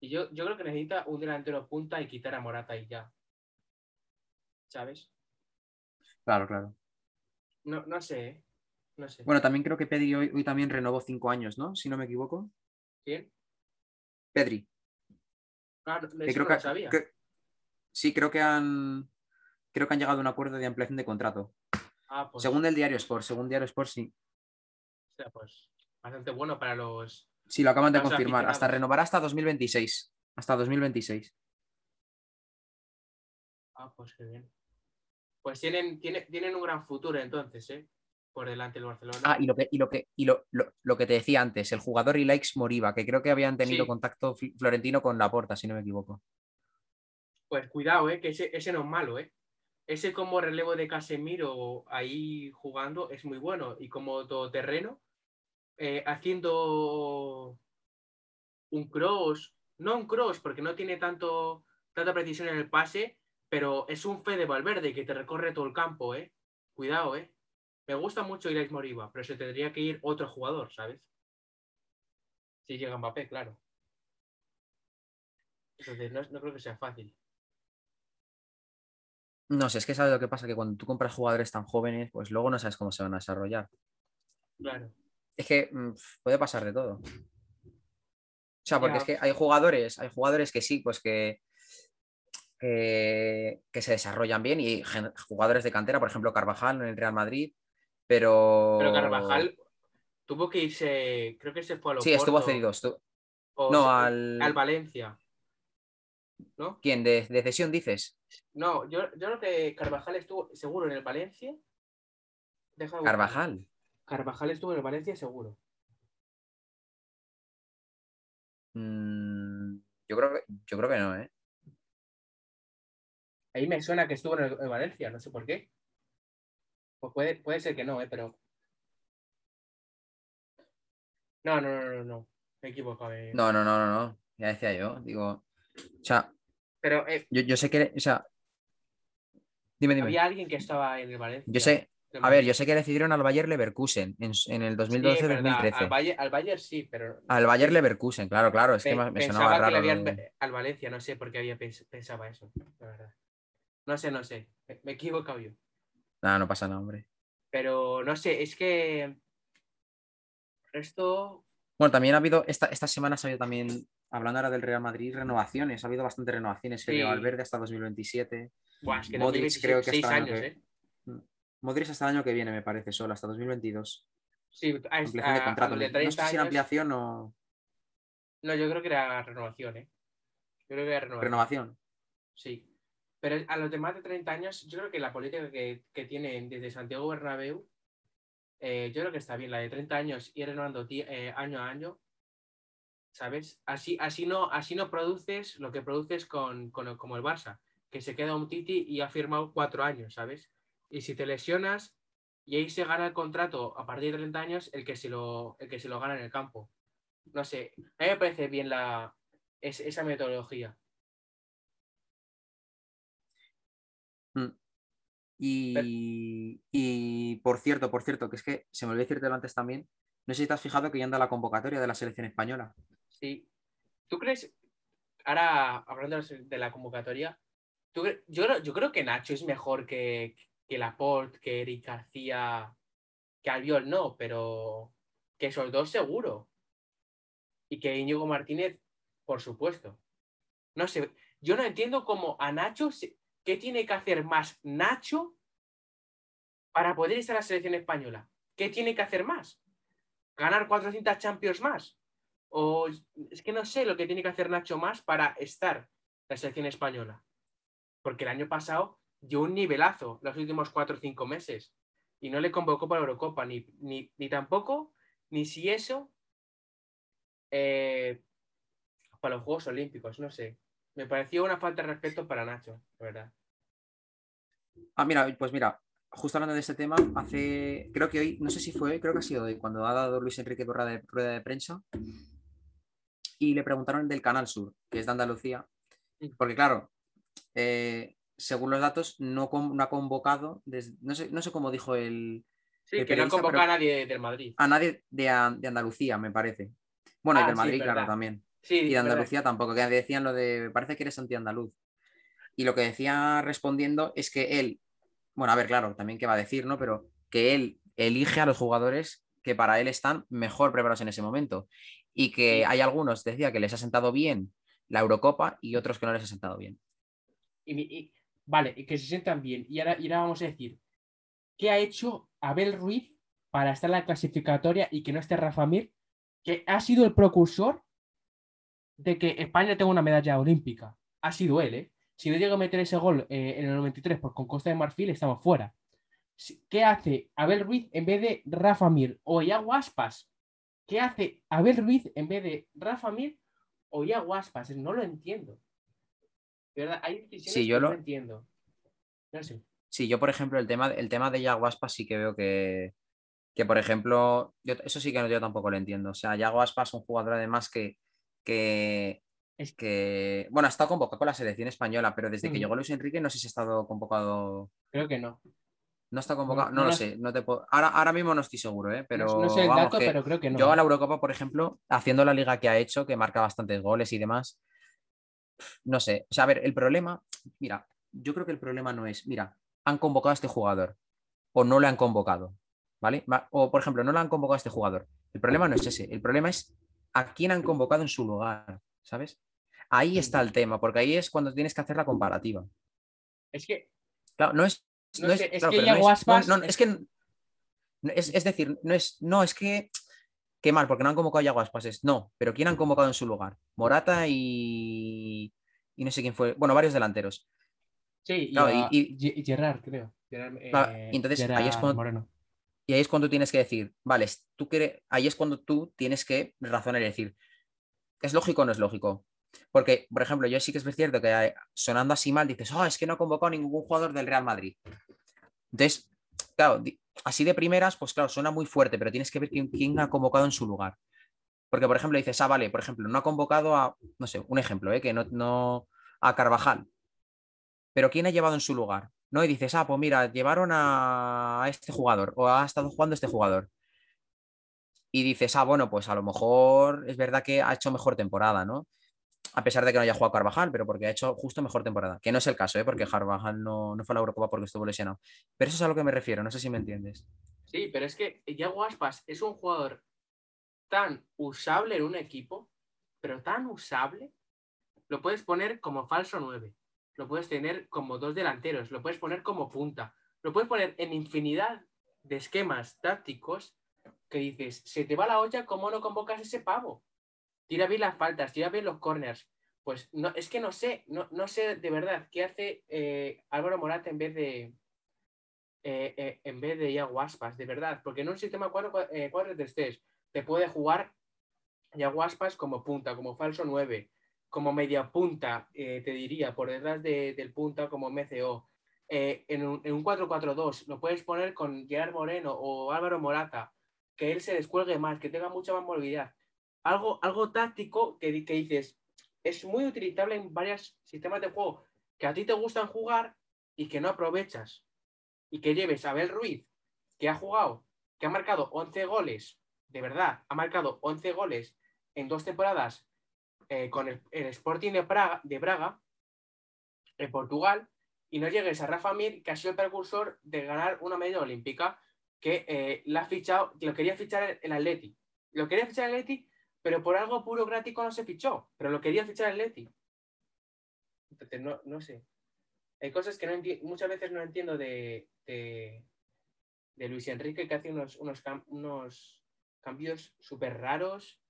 y yo, yo creo que necesita un delantero punta y quitar a Morata y ya ¿sabes? Claro, claro. No, no sé ¿eh? no sé Bueno, también creo que Pedri hoy, hoy también renovó cinco años, ¿no? Si no me equivoco. ¿Quién? Pedri. Claro, creo que, lo sabía. que- sí, creo que han creo que han llegado a un acuerdo de ampliación de contrato. Ah, pues, Según el diario Sport, según diario Sport, sí. hostia, pues, bastante bueno para los. Sí, lo acaban de confirmar. Hasta renovar hasta 2026. Hasta 2026. Ah, pues qué bien. Pues tienen, tienen, tienen un gran futuro entonces, ¿eh? Por delante del Barcelona. Ah, y lo que, y lo que, y lo, lo- lo que te decía antes, el jugador Ilaix Moriba, que creo que habían tenido Sí. contacto Fl- Florentino con Laporta, si no me equivoco. Pues cuidado, ¿eh? Que ese, ese no es malo, ¿eh? Ese como relevo de Casemiro ahí jugando es muy bueno. Y como todoterreno, eh, haciendo un cross, no un cross, porque no tiene tanto, tanta precisión en el pase, pero es un fe de Valverde que te recorre todo el campo, ¿eh? Cuidado, ¿eh? Me gusta mucho Ilaix Moriba, pero se tendría que ir otro jugador, ¿sabes? Si llega Mbappé, claro. Entonces, no, no creo que sea fácil. No sé, es que sabes lo que pasa, que cuando tú compras jugadores tan jóvenes, pues luego no sabes cómo se van a desarrollar. Claro. Es que mm, puede pasar de todo. O sea, porque es que hay jugadores, hay jugadores que sí, pues que, que, que se desarrollan bien y jugadores de cantera, por ejemplo, Carvajal en el Real Madrid, pero... Pero Carvajal tuvo que irse, creo que se fue a Sí, estuvo cedido. estu- o No, al Valencia. ¿No? ¿Quién? ¿De, de cesión dices? No, yo, yo creo que Carvajal estuvo seguro en el Valencia. Deja de buscar. Carvajal. Carvajal estuvo en el Valencia seguro. Mm, yo, creo que, yo creo que no, ¿eh? Ahí me suena que estuvo en el, en Valencia, no sé por qué. Pues puede, puede ser que no, ¿eh? Pero. No, no, no, no, no. Me he equivocado. eh. No, no, no, no, no. Ya decía yo. Digo. O sea, Pero eh, yo, yo sé que. O sea. Dime, dime. había alguien que estaba en el Valencia. Yo sé. A ver, yo sé que le cedieron al Bayer Leverkusen en, en el Sí, es verdad, 2012-2013. Al Bayern, al Bayern sí, pero. Al Bayer Leverkusen, claro, claro. Es que Pe- me, sonaba que raro. le habían al Valencia, no sé por qué había pens- pensaba eso, la verdad. No sé, no sé. Me, he equivocado yo. Nada, no pasa nada, hombre. Pero no sé, es que. Esto. Bueno, también ha habido. Esta, esta semana ha habido también. Hablando ahora del Real Madrid, renovaciones. Ha habido bastantes renovaciones. Sí. Fede Valverde hasta 2027. Buah, es que Modric 2026, creo que seis hasta años, que- ¿eh? Modric hasta el año que viene, me parece, solo, hasta 2022. Sí, a, Ampliación de a- a contrato. de No 30 sé si era ampliación o No, yo creo que era renovación, ¿eh? Yo creo que era renovación. renovación. Sí. Pero a los demás de 30 años, yo creo que la política que, que tienen desde Santiago Bernabéu, eh, yo creo que está bien. La de 30 años ir renovando eh, año a año, ¿sabes? Así, así, no, así no produces lo que produces con, con el- como el Barça, que se queda un Titi y ha firmado cuatro años, ¿sabes? Y si te lesionas y ahí se gana el contrato a partir de 30 años, el que se lo, el que se lo gana en el campo. No sé, a mí me parece bien la, es- esa metodología. Mm. Y, y, por cierto, por cierto, que es que se me olvidó decirte antes también. No sé si te has fijado que ya anda la convocatoria de la selección española. Sí. ¿Tú crees, ahora hablando de la convocatoria, ¿tú yo, yo creo que Nacho es mejor que, que Laporte, que Eric García, que Albiol no, pero que esos dos seguro. Y que Íñigo Martínez, por supuesto. No sé, yo no entiendo cómo a Nacho, ¿qué tiene que hacer más Nacho para poder estar en la selección española? ¿Qué tiene que hacer más? ¿Ganar 400 Champions más? O es que no sé lo que tiene que hacer Nacho más para estar en la selección española. Porque el año pasado dio un nivelazo los últimos cuatro o cinco meses. Y no le convocó para la Eurocopa, ni, ni, ni tampoco, ni si eso, eh, para los Juegos Olímpicos, no sé. Me pareció una falta de respeto para Nacho, la verdad. Ah, mira, pues mira, justo hablando de este tema, hace, creo que hoy, no sé si fue hoy, creo que ha sido hoy, cuando ha dado Luis Enrique rueda de, rueda de prensa, y le preguntaron del Canal Sur, que es de Andalucía, porque claro, eh, según los datos, no, ha convocado, desde- no, sé, no sé cómo dijo el, Sí, El que no convoca a nadie del Madrid. a nadie de, de Andalucía, me parece. Bueno, y Ah, del sí, Madrid, verdad. claro, también. Sí, Y de verdad. Andalucía tampoco, que decían lo de, parece que eres anti-andaluz. Y lo que decía respondiendo es que él, bueno, a ver, claro, también qué va a decir, ¿no? Pero que él elige a los jugadores que para él están mejor preparados en ese momento. Y que hay algunos, decía, que les ha sentado bien la Eurocopa y otros que no les ha sentado bien. Y, vale, y que se sientan bien. Y ahora, y ahora vamos a decir, ¿qué ha hecho Abel Ruiz para estar en la clasificatoria y que no esté Rafa Mir, que ha sido el precursor de que España tenga una medalla olímpica? Ha sido él, ¿eh? Si no llega a meter ese gol eh, en el 93 por con Costa de Marfil, estamos fuera. ¿Qué hace Abel Ruiz en vez de Rafa Mir o Iago Aspas? ¿Qué hace Abel Ruiz en vez de Rafa Mir o Iago Aspas? No lo entiendo. verdad, hay decisiones sí, yo que lo... no entiendo. No sé. Sí, yo, por ejemplo, el tema, el tema de Iago Aspas sí que veo que, que por ejemplo, yo, eso sí que yo tampoco lo entiendo. O sea, Iago Aspas es un jugador además que, que es que, bueno, ha estado convocado con la selección española, pero desde que llegó Luis Enrique no sé si ha estado convocado. Creo que no. No está convocado, no, lo sé, no te puedo... ahora, ahora mismo no estoy seguro, ¿eh? pero. No, sé el dato, pero creo que no. Yo a la Eurocopa, por ejemplo, haciendo la liga que ha hecho, que marca bastantes goles y demás, no sé. O sea, a ver, el problema, mira, yo creo que el problema no es, mira, han convocado a este jugador o no le han convocado, ¿vale? O, por ejemplo, no le han convocado a este jugador. El problema no es ese, el problema es a quién han convocado en su lugar, ¿sabes? Ahí está el tema, porque ahí es cuando tienes que hacer la comparativa. Es que. Claro, no es. No, es, es que ya. No, es que. Es, decir, no es. No, es que. Qué mal, porque no han convocado a Yago Aspas. no, pero ¿quién han convocado en su lugar? Morata y. Y no sé quién fue. Bueno, varios delanteros. Sí, y, Gerard, creo. Eh, entonces ahí es cuando. Y ahí es cuando tienes que decir, vale, tú quieres, ahí es cuando tú tienes que razonar y decir, ¿es lógico o no es lógico? Porque, por ejemplo, yo sí que es cierto que eh, sonando así mal dices, oh, es que no ha convocado ningún jugador del Real Madrid. Entonces, claro, así de primeras, pues claro, suena muy fuerte, pero tienes que ver quién, ha convocado en su lugar. Porque, por ejemplo, dices, ah, vale, por ejemplo, no ha convocado a, no sé, un ejemplo, ¿eh? que no, no a Carvajal. Pero ¿quién ha llevado en su lugar? ¿No? Y dices, ah, pues mira, llevaron a este jugador o ha estado jugando este jugador. Y dices, ah, bueno, pues a lo mejor es verdad que ha hecho mejor temporada, ¿no? A pesar de que no haya jugado Carvajal, pero porque ha hecho justo mejor temporada. Que no es el caso, ¿eh? porque Carvajal no, fue a la Eurocopa porque estuvo lesionado. Pero eso es a lo que me refiero, no sé si me entiendes. Sí, pero es que Yago Aspas es un jugador tan usable en un equipo, pero tan usable, lo puedes poner como falso 9, lo puedes tener como dos delanteros, lo puedes poner como punta, lo puedes poner en infinidad de esquemas tácticos que dices, se te va la olla, ¿cómo no convocas ese pavo? Tira bien las faltas, tira bien los corners. Pues no, es que no sé, no, no sé de verdad qué hace eh, Álvaro Morata en vez de eh, eh, en vez de Iago Aspas, de verdad, porque en un sistema 4 3 3 te puede jugar Iago Aspas como punta, como falso 9, como media punta, te diría, por detrás del punta como MCO. en un, en un 4-4-2 lo puedes poner con Gerard Moreno o Álvaro Morata, que él se descuelgue más, que tenga mucha más movilidad algo, algo táctico que, que dices, es muy utilizable en varios sistemas de juego que a ti te gustan jugar y que no aprovechas. Y que lleves a Abel Ruiz, que ha jugado, que ha marcado 11 goles, de verdad, ha marcado 11 goles en dos temporadas eh, con el, Sporting de Braga, de en Portugal, y no llegues a Rafa Mir, que ha sido el precursor de ganar una medalla olímpica, que eh, la ha fichado, lo quería fichar el Atleti. Lo quería fichar el Atleti pero por algo burocrático no se fichó, pero lo quería fichar el Leti. Entonces, no, no sé. Hay cosas que no muchas veces no entiendo de, de, Luis Enrique, que hace unos, unos, unos cambios súper raros.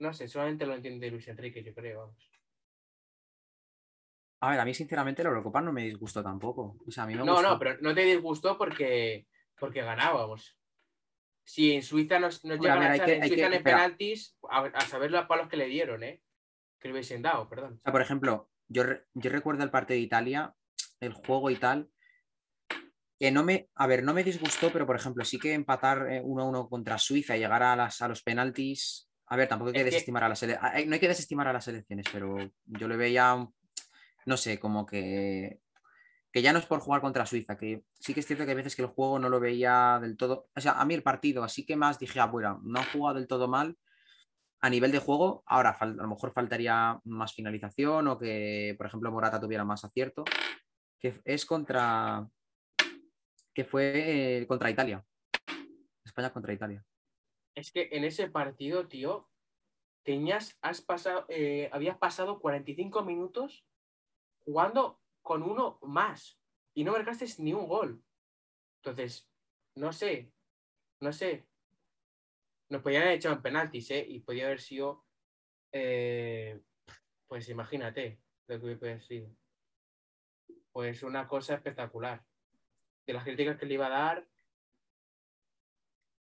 No sé, solamente lo entiende Luis Enrique, yo creo. Vamos. A ver, a mí sinceramente la Eurocopa no me disgustó tampoco. no, no, pero no te disgustó porque, porque ganábamos si en Suiza nos, nos llegan a, echar en Suiza en penaltis, a, saber los palos que le dieron, ¿eh? Que le hubiesen dado, perdón. O sea, por ejemplo, yo, yo recuerdo el partido de Italia, el juego y tal, que no me, a ver, no me disgustó, pero por ejemplo, sí que empatar 1-1 eh, contra Suiza y llegar a, las, a los penaltis, a ver, tampoco hay que desestimar a las no hay que desestimar a las elecciones, pero yo le veía, no sé, como que que ya no es por jugar contra Suiza, que sí que es cierto que a veces que el juego no lo veía del todo, o sea, a mí el partido, así que más dije, ah, bueno, no han jugado del todo mal a nivel de juego, ahora a lo mejor faltaría más finalización o que, por ejemplo, Morata tuviera más acierto, que es contra, que fue eh, contra Italia, España contra Italia. Es que en ese partido, tío, Iñas has pasado, eh, habías pasado 45 minutos jugando con uno más y no marcaste ni un gol. Entonces, no sé, no sé. Nos podían haber echado en penaltis, ¿eh? Y podía haber sido, eh, pues imagínate lo que hubiera sido. Pues una cosa espectacular. De las críticas que le iba a dar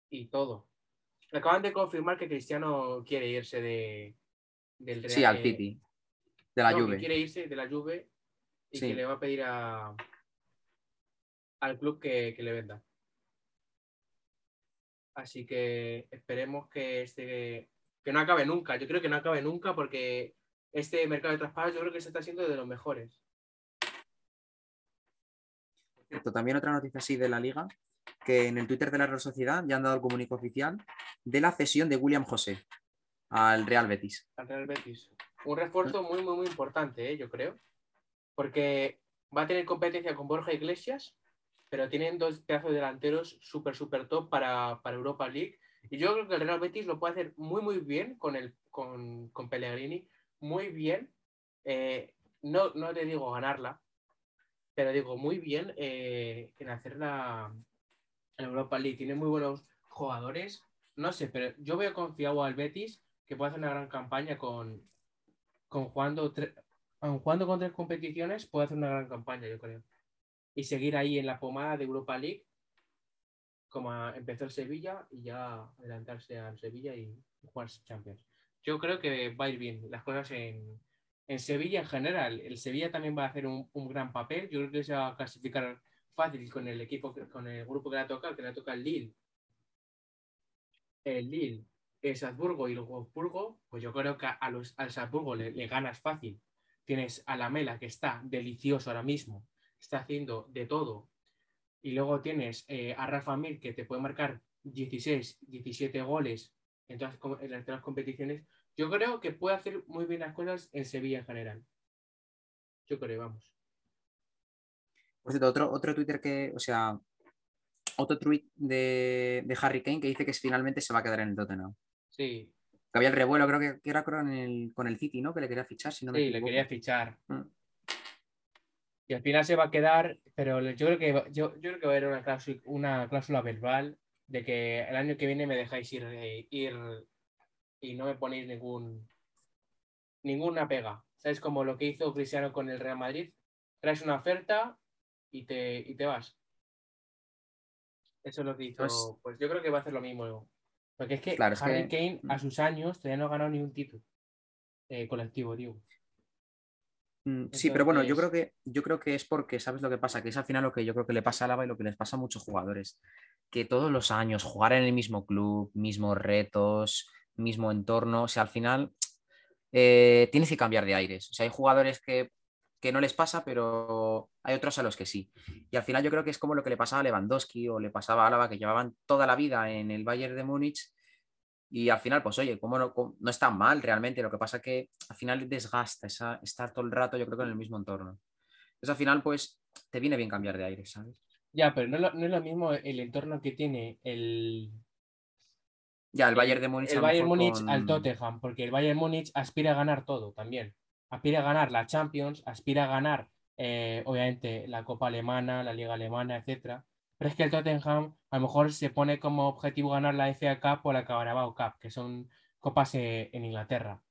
y todo. Acaban de confirmar que Cristiano quiere irse de, del Real. Sí, al City. De la no, Juve. quiere irse de la Juve y Sí. que le va a pedir a, al club que, que le venda. Así que esperemos que este que no acabe nunca. Yo creo que no acabe nunca porque este mercado de traspasos yo creo que se está haciendo de los mejores. Cierto, También otra noticia así de la liga, que en el Twitter de la Real Sociedad ya han dado el comunico oficial de la cesión de William José al Real Betis. al Real Betis. Un refuerzo muy, muy, muy importante, ¿eh? yo creo. Porque va a tener competencia con Borja Iglesias, pero tienen dos pedazos de delanteros súper, súper top para, para Europa League. Y yo creo que el Real Betis lo puede hacer muy, muy bien con, el, con, con Pellegrini. Muy bien. Eh, no, no te digo ganarla, pero digo muy bien eh, en hacer la en Europa League. Tiene muy buenos jugadores. No sé, pero yo veo confiado al Betis que puede hacer una gran campaña con, con jugando, aun jugando con tres competiciones, puede hacer una gran campaña, yo creo. Y seguir ahí en la pomada de Europa League, como empezó el Sevilla, y ya adelantarse al Sevilla y jugar Champions. Yo creo que va a ir bien las cosas en, en Sevilla en general. El Sevilla también va a hacer un, un gran papel. Yo creo que se va a clasificar fácil con el equipo, con el grupo que le ha tocado, que le ha tocado el Lille. El Lille, el Salzburgo y el Wolfsburgo, pues yo creo que a los, al Salzburgo le, le ganas fácil. Tienes a la Mela, que está delicioso ahora mismo, está haciendo de todo. Y luego tienes eh, a Rafa Mir, que te puede marcar 16, 17 goles en todas, en las- todas las competiciones. Yo creo que puede hacer muy bien las cosas en Sevilla en general. Yo creo, vamos. Por cierto, otro, otro Twitter que, o sea, otro tweet de, de Harry Kane que dice que finalmente se va a quedar en el Tottenham. Sí, Que había el revuelo, creo que, que era con el, con el City, ¿no? Que le quería fichar, si no me sí, le quería fichar. Mm. Y al final se va a quedar, pero yo creo que, va- yo, yo creo que va a haber una cláusula, una cláusula verbal de que el año que viene me dejáis ir, eh, ir y no me ponéis ningún ninguna pega. ¿Sabes? Como lo que hizo Cristiano con el Real Madrid. Traes una oferta y te, y te vas. Eso es lo que hizo. Pues- Pues yo creo que va a hacer lo mismo. Porque es que Claro, es Harry que- Kane a sus años todavía no ha ganado ni un título eh, colectivo, digo. Mm, Sí, pero bueno, yo creo que yo creo que es porque, ¿sabes lo que pasa? Que es al final lo que yo creo que le pasa a Lava y lo que les pasa a muchos jugadores. Que todos los años jugar en el mismo club, mismos retos, mismo entorno, o sea, al final eh, tienes que cambiar de aires. O sea, hay jugadores que, que no les pasa, pero hay otros a los que sí. Y al final yo creo que es como lo que le pasaba a Lewandowski o le pasaba a Álava, que llevaban toda la vida en el Bayern de Múnich y al final, pues oye, como no, cómo- no está mal realmente, lo que pasa que al final desgasta esa, estar todo el rato, yo creo que en el mismo entorno. Entonces al final, pues te viene bien cambiar de aire, ¿sabes? Ya, pero no, es lo- no es lo mismo el entorno que tiene el, Ya, el Bayern de Múnich. el Bayern Múnich con- al Tottenham, porque el Bayern Múnich aspira a ganar todo también. Aspira a ganar la Champions, aspira a ganar, eh, obviamente, la Copa Alemana, la Liga Alemana, etcétera. Pero es que el Tottenham a lo mejor se pone como objetivo ganar la FA Cup o la Carabao Cup, que son copas eh, en Inglaterra.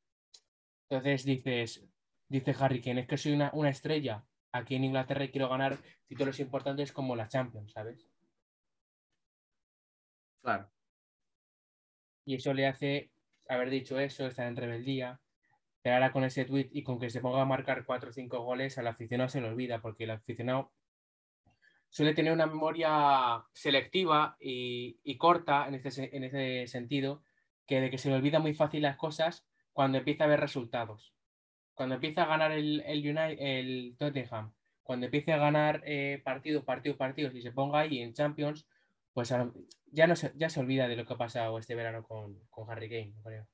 Entonces dices, dice Harry Kane, es que soy una, una estrella aquí en Inglaterra y quiero ganar títulos importantes como la Champions, ¿sabes? Claro. y eso le hace haber dicho eso, estar en rebeldía, pero ahora con ese tweet y con que se ponga a marcar 4 o 5 goles, al aficionado se le olvida, porque el aficionado suele tener una memoria selectiva y, y corta en ese, se- en ese sentido, que de que se le olvida muy fácil las cosas cuando empieza a ver resultados. Cuando empieza a ganar el, el, United, el Tottenham, cuando empiece a ganar eh, partidos, partidos, partidos y se ponga ahí en Champions, pues ya, no se, ya se olvida de lo que ha pasado este verano con, con Harry Kane, creo.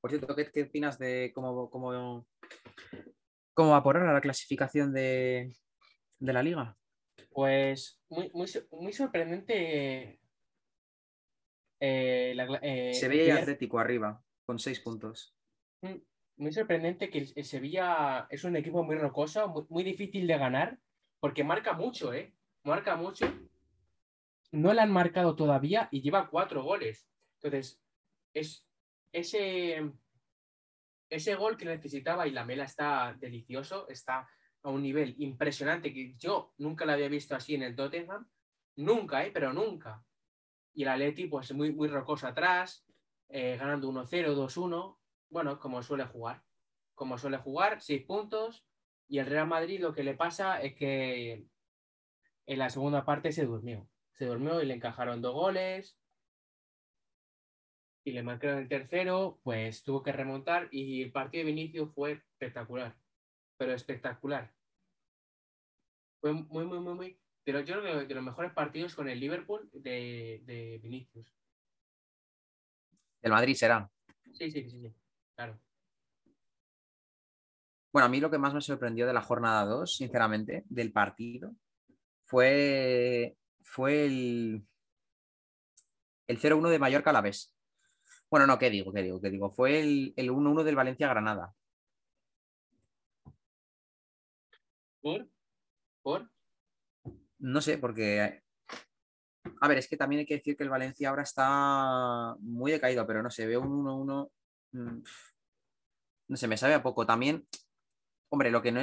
Por cierto, ¿qué, qué opinas de cómo, cómo, cómo va por ahora la clasificación de, de la liga? Pues muy, muy, muy sorprendente eh, la- eh, Sevilla y Atlético arriba, con seis puntos. Mm, Muy sorprendente que el, el Sevilla es un equipo muy rocoso, muy, muy difícil de ganar, porque marca mucho, ¿eh? Marca mucho. No le han marcado todavía y lleva cuatro goles. Entonces, es ese, ese gol que necesitaba y la mela está delicioso, está a un nivel impresionante que yo nunca lo había visto así en el Tottenham. Nunca, ¿eh? Pero nunca. Y el Atleti, pues muy, muy rocoso atrás, eh, ganando 1-0, 2-1 bueno, como suele jugar. Como suele jugar, seis puntos. Y el Real Madrid lo que le pasa es que en la segunda parte se durmió. Se durmió y le encajaron dos goles. Y le marcaron el tercero, pues tuvo que remontar. Y el partido de Vinicius fue espectacular. Pero espectacular. Fue muy, muy, muy, muy. De los, yo creo que de los mejores partidos con el Liverpool de, de Vinicius. El Madrid será. Sí, sí, sí, sí. Claro. Bueno, a mí lo que más me sorprendió de la jornada 2, sinceramente, del partido, fue, fue el, el 0-1 de Mallorca a la vez. Bueno, no, ¿qué digo? ¿Qué digo? ¿Qué digo? Fue el, el 1-1 del Valencia-Granada. ¿Por? ¿Por? No sé, porque. A ver, es que también hay que decir que el Valencia ahora está muy decaído, pero no sé, veo un 1-1. mm, No sé, me sabe a poco. También, hombre, lo que no.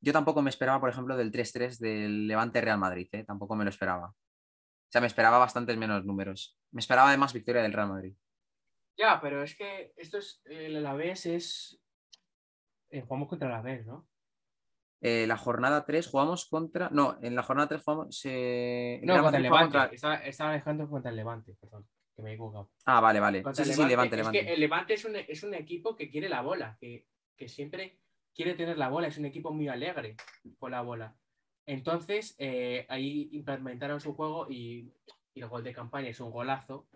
Yo tampoco me esperaba, por ejemplo, del 3-3 del Levante Real Madrid, ¿eh? Tampoco me lo esperaba. O sea, me esperaba bastantes menos números. Me esperaba además victoria del Real Madrid. Ya, pero es que esto es. El Alavés es. eh, jugamos contra el Alavés, ¿no? Eh, la jornada 3 jugamos contra. No, en la jornada 3 jugamos. se- No, contra el Levante. contra- Estaba, estaba Alejandro contra el Levante, perdón, que me he equivocado. Ah, vale, vale. Contra Sí, el sí, sí, Levante, Es Levante. que el Levante es un, es un equipo que quiere la bola, que, que siempre quiere tener la bola, es un equipo muy alegre con la bola. Entonces, eh, ahí implementaron su juego y, y el gol de campaña es un golazo.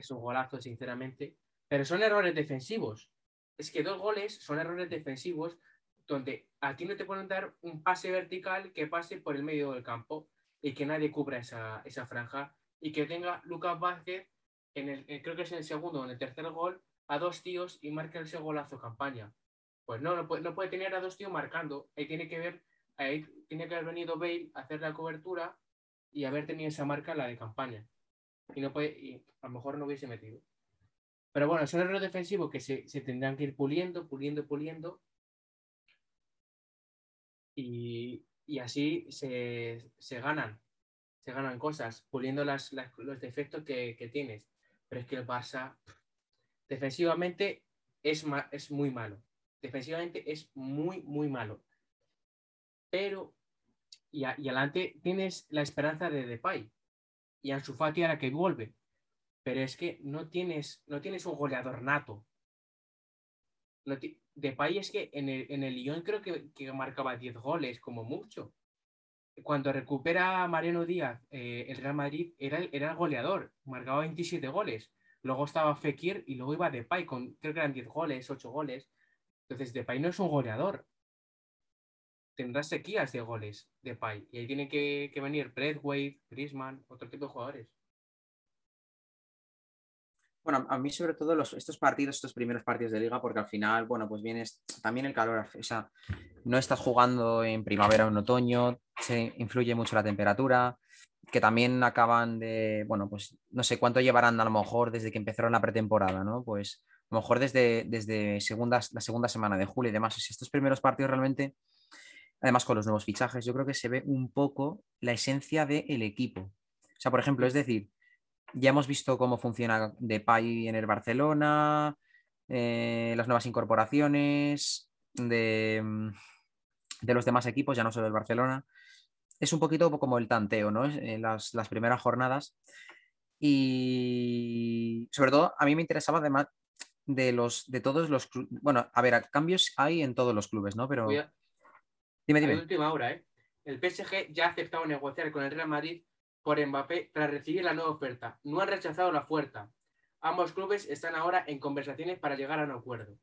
Es un golazo, sinceramente. Pero son errores defensivos. Es que dos goles son errores defensivos donde a ti no te pueden dar un pase vertical que pase por el medio del campo y que nadie cubra esa, esa franja y que tenga Lucas Vázquez en el, eh, creo que es en el segundo o en el tercer gol, a dos tíos y marca ese golazo campaña. Pues no, no puede, no puede tener a dos tíos marcando. Ahí tiene que ver, ahí tiene que haber venido Bale a hacer la cobertura y haber tenido esa marca la de campaña. Y no puede, y a lo mejor no hubiese metido. Pero bueno, son errores defensivos que se, se tendrán que ir puliendo, puliendo, puliendo. Y, y así se, se ganan, se ganan cosas, puliendo las, los defectos que, que tienes. Pero es que el Barça defensivamente es, ma- es muy malo. Defensivamente es muy, muy malo. Pero, y, y adelante tienes la esperanza de Depay y Ansu Fati ahora que vuelve. Pero es que no tienes, no tienes un goleador nato. No ti- Depay es que en el, en el Lyon creo que, que marcaba 10 goles como mucho. Cuando recupera Mariano Díaz eh, el Real Madrid era, el- era el goleador, marcaba 27 goles. Luego estaba Fekir y luego iba Depay con creo que eran 10 goles, 8 goles. Entonces Depay no es un goleador. Tendrá sequías de goles Depay. Y ahí tiene que, que venir Braithwaite, Griezmann, otro tipo de jugadores. Bueno, a mí sobre todo los, estos partidos, estos primeros partidos de liga, porque al final, bueno, pues vienes también el calor, o sea, no estás jugando en primavera o en otoño, se influye mucho la temperatura, que también acaban de, bueno, pues no sé cuánto llevarán a lo mejor desde que empezaron la pretemporada, ¿no? Pues a lo mejor desde, desde segundas, la segunda semana de julio y demás. O estos primeros partidos realmente, además con los nuevos fichajes, yo creo que se ve un poco la esencia del equipo. O sea, por ejemplo, es decir, ya hemos visto cómo funciona Depay en el Barcelona, eh, las nuevas incorporaciones de, mm, de los demás equipos, ya no solo el Barcelona. Es un poquito como el tanteo, ¿no? En las, las primeras jornadas. Y sobre todo, a mí me interesaba además de los de todos los bueno, a ver, cambios hay en todos los clubes, ¿no? Pero dime, última hora, ¿eh? El PSG ya ha aceptado negociar con el Real Madrid por Mbappé tras recibir la nueva oferta. No han rechazado la oferta. Ambos clubes están ahora en conversaciones para llegar a un acuerdo.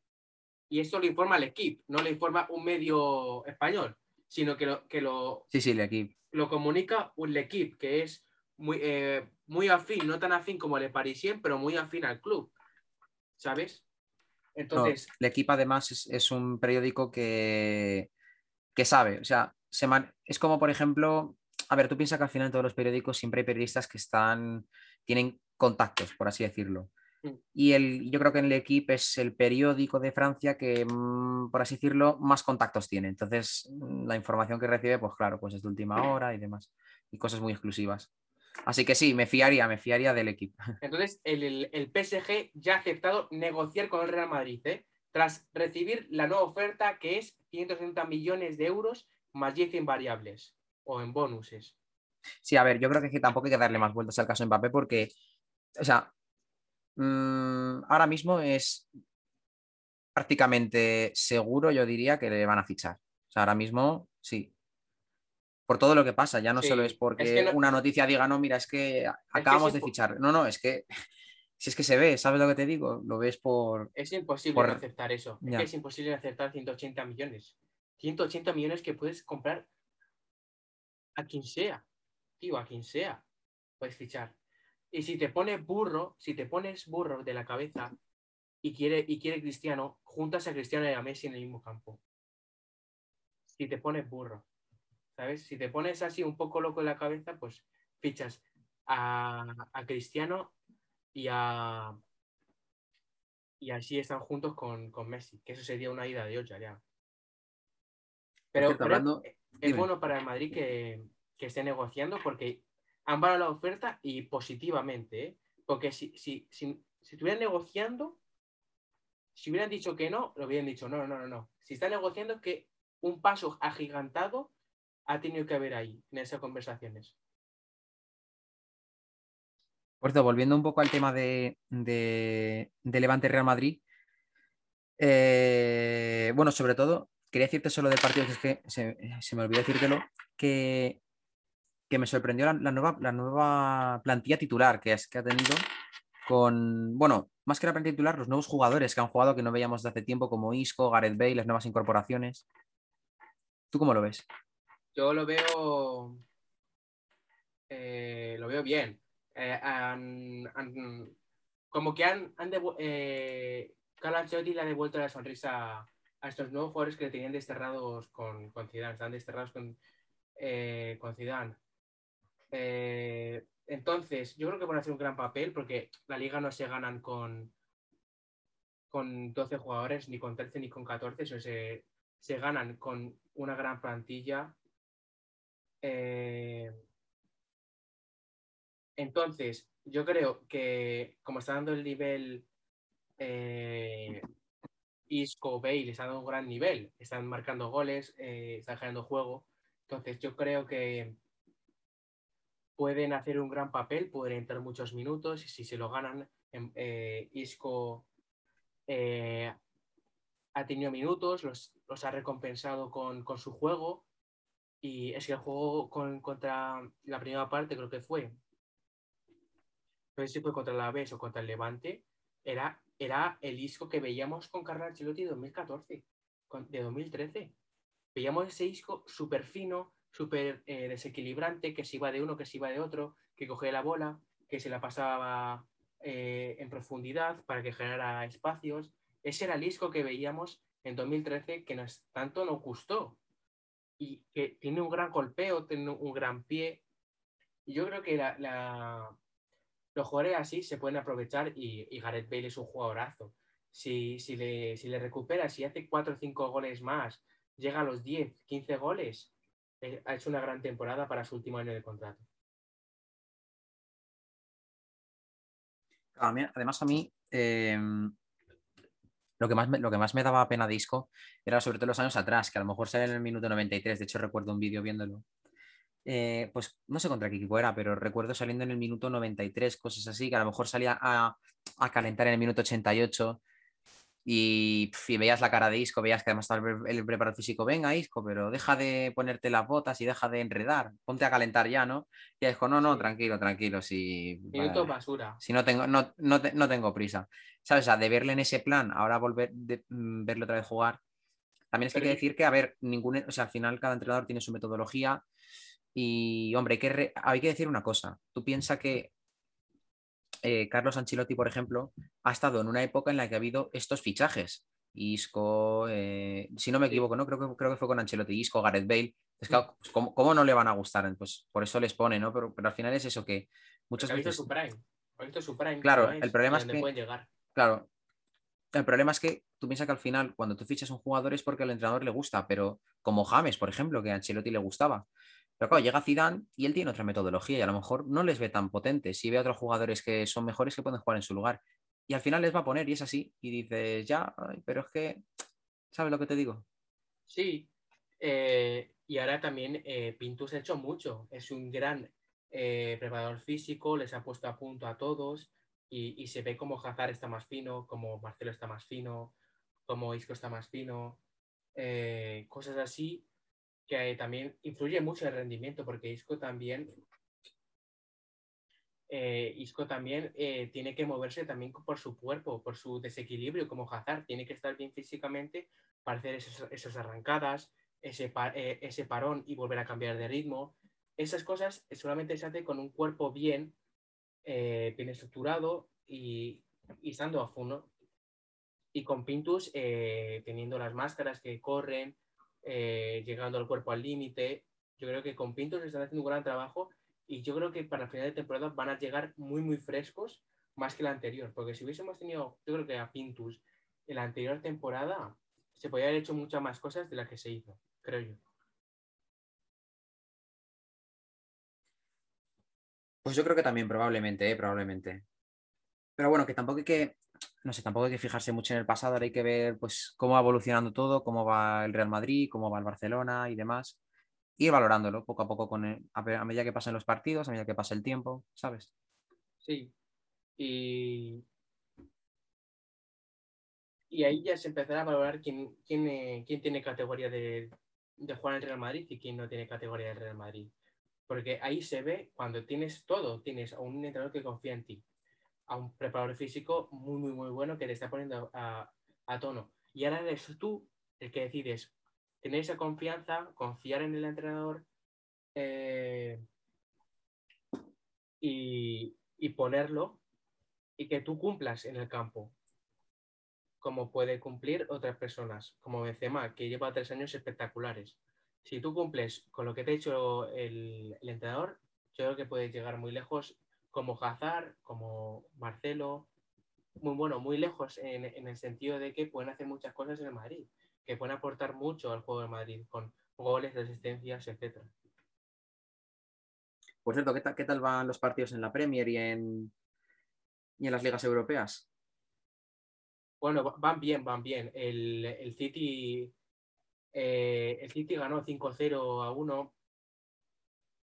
Y esto lo informa el equipo, no lo informa un medio español, sino que lo, que lo, Sí, sí, el lo comunica un equipo, que es muy, eh, muy afín, no tan afín como el Parisien, pero muy afín al club, ¿sabes? Entonces... el equipo además es, un periódico que, que sabe, o sea, se es como por ejemplo, a ver, tú piensas que al final en todos los periódicos siempre hay periodistas que están, tienen contactos, por así decirlo. Mm. Y el, yo creo que en el equipo es el periódico de Francia que, mm, por así decirlo, más contactos tiene. Entonces, mm, la información que recibe, pues claro, pues es de última hora y demás. Y cosas muy exclusivas. Así que sí, me fiaría, me fiaría del equipo. [laughs] Entonces, el, el, PSG ya ha aceptado negociar con el Real Madrid, ¿eh? Tras recibir la nueva oferta que es 160 millones de euros más 10 en variables o en bonuses. Sí, a ver, yo creo que tampoco hay que darle más vueltas al caso de Mbappé porque, o sea, mm, ahora mismo es prácticamente seguro, yo diría, que le van a fichar. O sea, ahora mismo sí por todo lo que pasa. Ya no solo es porque una noticia diga, no, mira, es que acabamos de fichar. No, no, es que si es que se ve, ¿sabes lo que te digo? Lo ves por. Es imposible aceptar eso. Es que es imposible aceptar 180 millones. 180 millones que puedes comprar a quien sea. Tío, a quien sea. Puedes fichar. Y si te pones burro, si te pones burro de la cabeza y quiere, y quiere Cristiano, juntas a Cristiano y a Messi en el mismo campo. Si te pones burro. ¿sabes? Si te pones así un poco loco en la cabeza, pues fichas a, Cristiano y a... Y así están juntos con, Messi, que eso sería una ida de olla ya. Pero, es bueno para el Madrid que, esté negociando porque han valorado la oferta y positivamente, ¿eh? porque si, si, si, si estuvieran negociando, si hubieran dicho que no, lo hubieran dicho no, no, no, no. Si están negociando es que un paso agigantado ha tenido que haber ahí, en esas conversaciones. Por cierto, volviendo un poco al tema de, Levante Real Madrid. Eh, bueno, sobre todo, quería decirte solo del partido, es que se, me olvidó decírtelo, que, que me sorprendió la, nueva, la nueva plantilla titular que, es, que ha tenido con, bueno, más que la plantilla titular, los nuevos jugadores que han jugado que no veíamos de hace tiempo, como Isco, Gareth Bale, las nuevas incorporaciones. ¿Tú cómo lo ves? yo lo veo, eh, lo veo bien. Eh, como que han, han eh, Carlo Ancelotti le ha devuelto la sonrisa a estos nuevos jugadores que le tenían desterrados con, con Zidane, están desterrados con, con Zidane. entonces, yo creo que van a hacer un gran papel porque la liga no se ganan con, con 12 jugadores, ni con 13 ni con 14, se, se ganan con una gran plantilla eh, entonces, yo creo que como está dando el nivel eh, Isco, Bale, está dando un gran nivel, están marcando goles, eh, están generando juego. Entonces, yo creo que pueden hacer un gran papel, pueden entrar muchos minutos y si se lo ganan, em, Isco ha tenido minutos, los, ha recompensado con, con su juego y es que el juego contra la primera parte, creo que fue, no sé si fue contra la Aves o contra el Levante, era, era el disco que veíamos con Carlos Ancelotti de 2014, de 2013. Veíamos ese disco súper fino, súper eh, desequilibrante, que se iba de uno, que se iba de otro, que cogía la bola, que se la pasaba eh, en profundidad para que generara espacios. Ese era el disco que veíamos en 2013 que nos, tanto nos gustó y que tiene un gran golpeo, tiene un gran pie. Yo creo que la, los jugadores así se pueden aprovechar y, Gareth Bale es un jugadorazo. Si, si, le, si le recupera, si hace 4 o 5 goles más, llega a los 10, 15 goles, eh, ha hecho una gran temporada para su último año de contrato. Además, a mí, em, lo que, más me, lo que más me daba pena disco era sobre todo los años atrás, que a lo mejor sale en el minuto 93, de hecho recuerdo un vídeo viéndolo. Eh, pues no sé contra qué equipo era, pero recuerdo saliendo en el minuto 93, cosas así, que a lo mejor salía a, a calentar en el minuto 88 y, veías la cara de Isco, veías que además estaba el, preparador físico, venga Isco, pero deja de ponerte las botas y deja de enredar, ponte a calentar ya, ¿no? Y Isco, no, no, tranquilo, tranquilo, si... Minuto basura. Si no tengo, no, no, no, tengo prisa. ¿Sabes? O sea, de verle en ese plan, ahora volver, de, mm, verlo otra vez jugar. También es que hay que decir que, a ver, ningún, o sea, al final cada entrenador tiene su metodología Y, hombre, hay que, re- hay que decir una cosa. Tú piensas que eh, Carlos Ancelotti, por ejemplo, ha estado en una época en la que ha habido estos fichajes. Isco, eh, si no me equivoco, ¿no? Creo que, creo que fue con Ancelotti, Isco, Gareth Bale. Es que, pues, ¿cómo, cómo no le van a gustar? Pues por eso les pone, ¿no? Pero, pero al final es eso que muchas veces. su prime. Su prime. Claro, el problema es que- llegar. Claro. El problema es que tú piensas que al final, cuando tú fichas un jugador es porque al entrenador le gusta, pero como James, por ejemplo, que a Ancelotti le gustaba. Pero claro, llega Zidane y él tiene otra metodología y a lo mejor no les ve tan potentes. Si ve a otros jugadores que son mejores que pueden jugar en su lugar. Y al final les va a poner y es así. Y dices, ya, pero es que, ¿sabes lo que te digo? Sí. eh, y ahora también eh, Pintus ha hecho mucho. Es un gran eh, preparador físico, les ha puesto a punto a todos. Y, y se ve como Hazard está más fino, como Marcelo está más fino, como Isco está más fino. eh, cosas así que también influye mucho el rendimiento, porque Isco también eh, Isco también eh, tiene que moverse también por su cuerpo, por su desequilibrio como Hazard. Tiene que estar bien físicamente para hacer esas, arrancadas, ese, eh, ese parón y volver a cambiar de ritmo. Esas cosas solamente se hace con un cuerpo bien, bien estructurado y, y estando a fondo. Y con Pintus teniendo las máscaras que corren, eh, llegando al cuerpo al límite. Yo creo que con Pintus están haciendo un gran trabajo y yo creo que para el final de temporada van a llegar muy, muy frescos más que la anterior. Porque si hubiésemos tenido, yo creo que a Pintus en la anterior temporada, se podría haber hecho muchas más cosas de las que se hizo, creo yo. Pues yo creo que también, probablemente, ¿eh? probablemente. Pero bueno, que tampoco hay que, no sé, tampoco hay que fijarse mucho en el pasado, ahora hay que ver pues cómo va evolucionando todo, cómo va el Real Madrid, cómo va el Barcelona y demás. Ir valorándolo poco a poco con el- a, medida que pasen los partidos, a medida que pase el tiempo, ¿sabes? Sí. Y, y ahí ya se empezará a valorar quién, quién, eh, quién tiene categoría de, de jugar en el Real Madrid y quién no tiene categoría del Real Madrid. Porque ahí se ve cuando tienes todo, tienes a un entrenador que confía en ti, a un preparador físico muy, muy, muy bueno que te está poniendo a, a tono. Y ahora eres tú el que decides tener esa confianza, confiar en el entrenador eh, y, y ponerlo y que tú cumplas en el campo, como puede cumplir otras personas, como Benzema, que lleva tres años espectaculares. Si tú cumples con lo que te ha hecho el, el entrenador, yo creo que puedes llegar muy lejos, como Hazard, como Marcelo, muy bueno, muy lejos en, en el sentido de que pueden hacer muchas cosas en el Madrid, que pueden aportar mucho al juego del Madrid, con goles, asistencias, etcétera. Por cierto, ¿qué tal, qué tal van los partidos en la Premier y en, y en las ligas europeas? Bueno, va- van bien, van bien. El, el City, eh, el City ganó 5-0 a 1.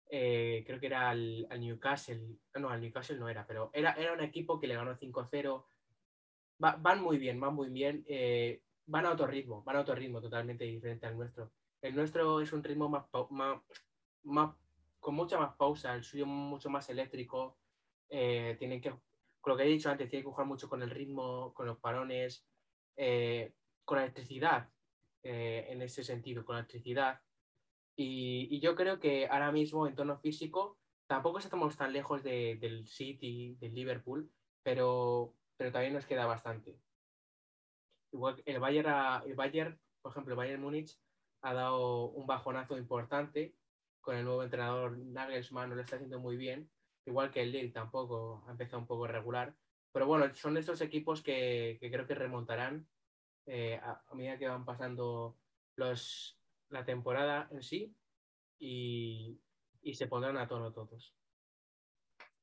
Eh, creo que era al, al Newcastle. No, al Newcastle no era, pero era, era un equipo que le ganó 5-0. Va- van muy bien, van muy bien. eh, van a otro ritmo, van a otro ritmo totalmente diferente al nuestro. El nuestro es un ritmo más, más, más- con mucha más pausa, el suyo mucho más eléctrico. eh, tienen que con lo que he dicho antes, tiene que jugar mucho con el ritmo, con los parones, eh, con la electricidad, eh, en ese sentido, con la electricidad. Y, y yo creo que ahora mismo en tono físico tampoco estamos tan lejos de- del City, del Liverpool, pero, pero también nos queda bastante. Igual el Bayern, el Bayern, por ejemplo, el Bayern Múnich ha dado un bajonazo importante con el nuevo entrenador Nagelsmann, no lo está haciendo muy bien igual que el Lille tampoco ha empezado un poco regular. Pero bueno, son estos equipos que, que creo que remontarán eh, a, a, medida que van pasando los, la temporada en sí y, y, se pondrán a tono todos.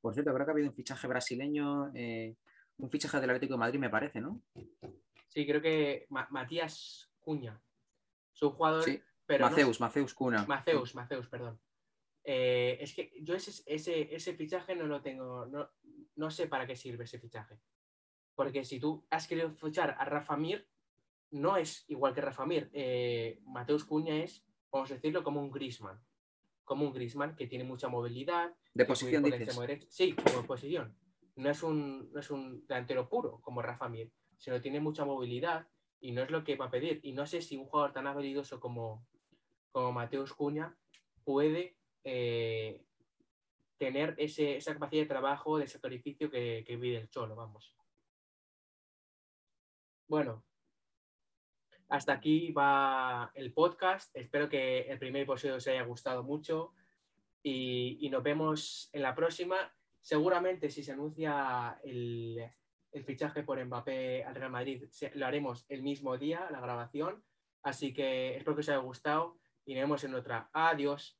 Por cierto, creo que ha habido un fichaje brasileño, eh, un fichaje del Atlético de Madrid, me parece, ¿no? Sí, creo que Ma Matías Cuña. Es un jugador. Sí. Pero Maceus, no, Maceus Cuna. Maceus, Maceus, perdón. Eh, es que yo ese, ese, ese, fichaje no lo tengo, no, no, sé para qué sirve ese fichaje. Porque si tú has querido fichar a Rafa Mir, no es igual que Rafa Mir. Eh, Mateus Cuña es, vamos a decirlo, como un Grisman. Como un Grisman que tiene mucha movilidad. ¿De posición dices? Sí, como de posición. No es, un, no es un delantero puro como Rafa Mir, sino tiene mucha movilidad y no es lo que va a pedir. Y no sé si un jugador tan habilidoso como, como Mateus Cuña puede eh, tener ese, esa capacidad de trabajo, de sacrificio que, que vive el Cholo, vamos. Bueno, hasta aquí va el podcast. Espero que el primer episodio os haya gustado mucho y, nos vemos en la próxima. Seguramente si se anuncia el, el fichaje por Mbappé al Real Madrid, lo haremos el mismo día, la grabación. Así que espero que os haya gustado y nos vemos en otra. Adiós.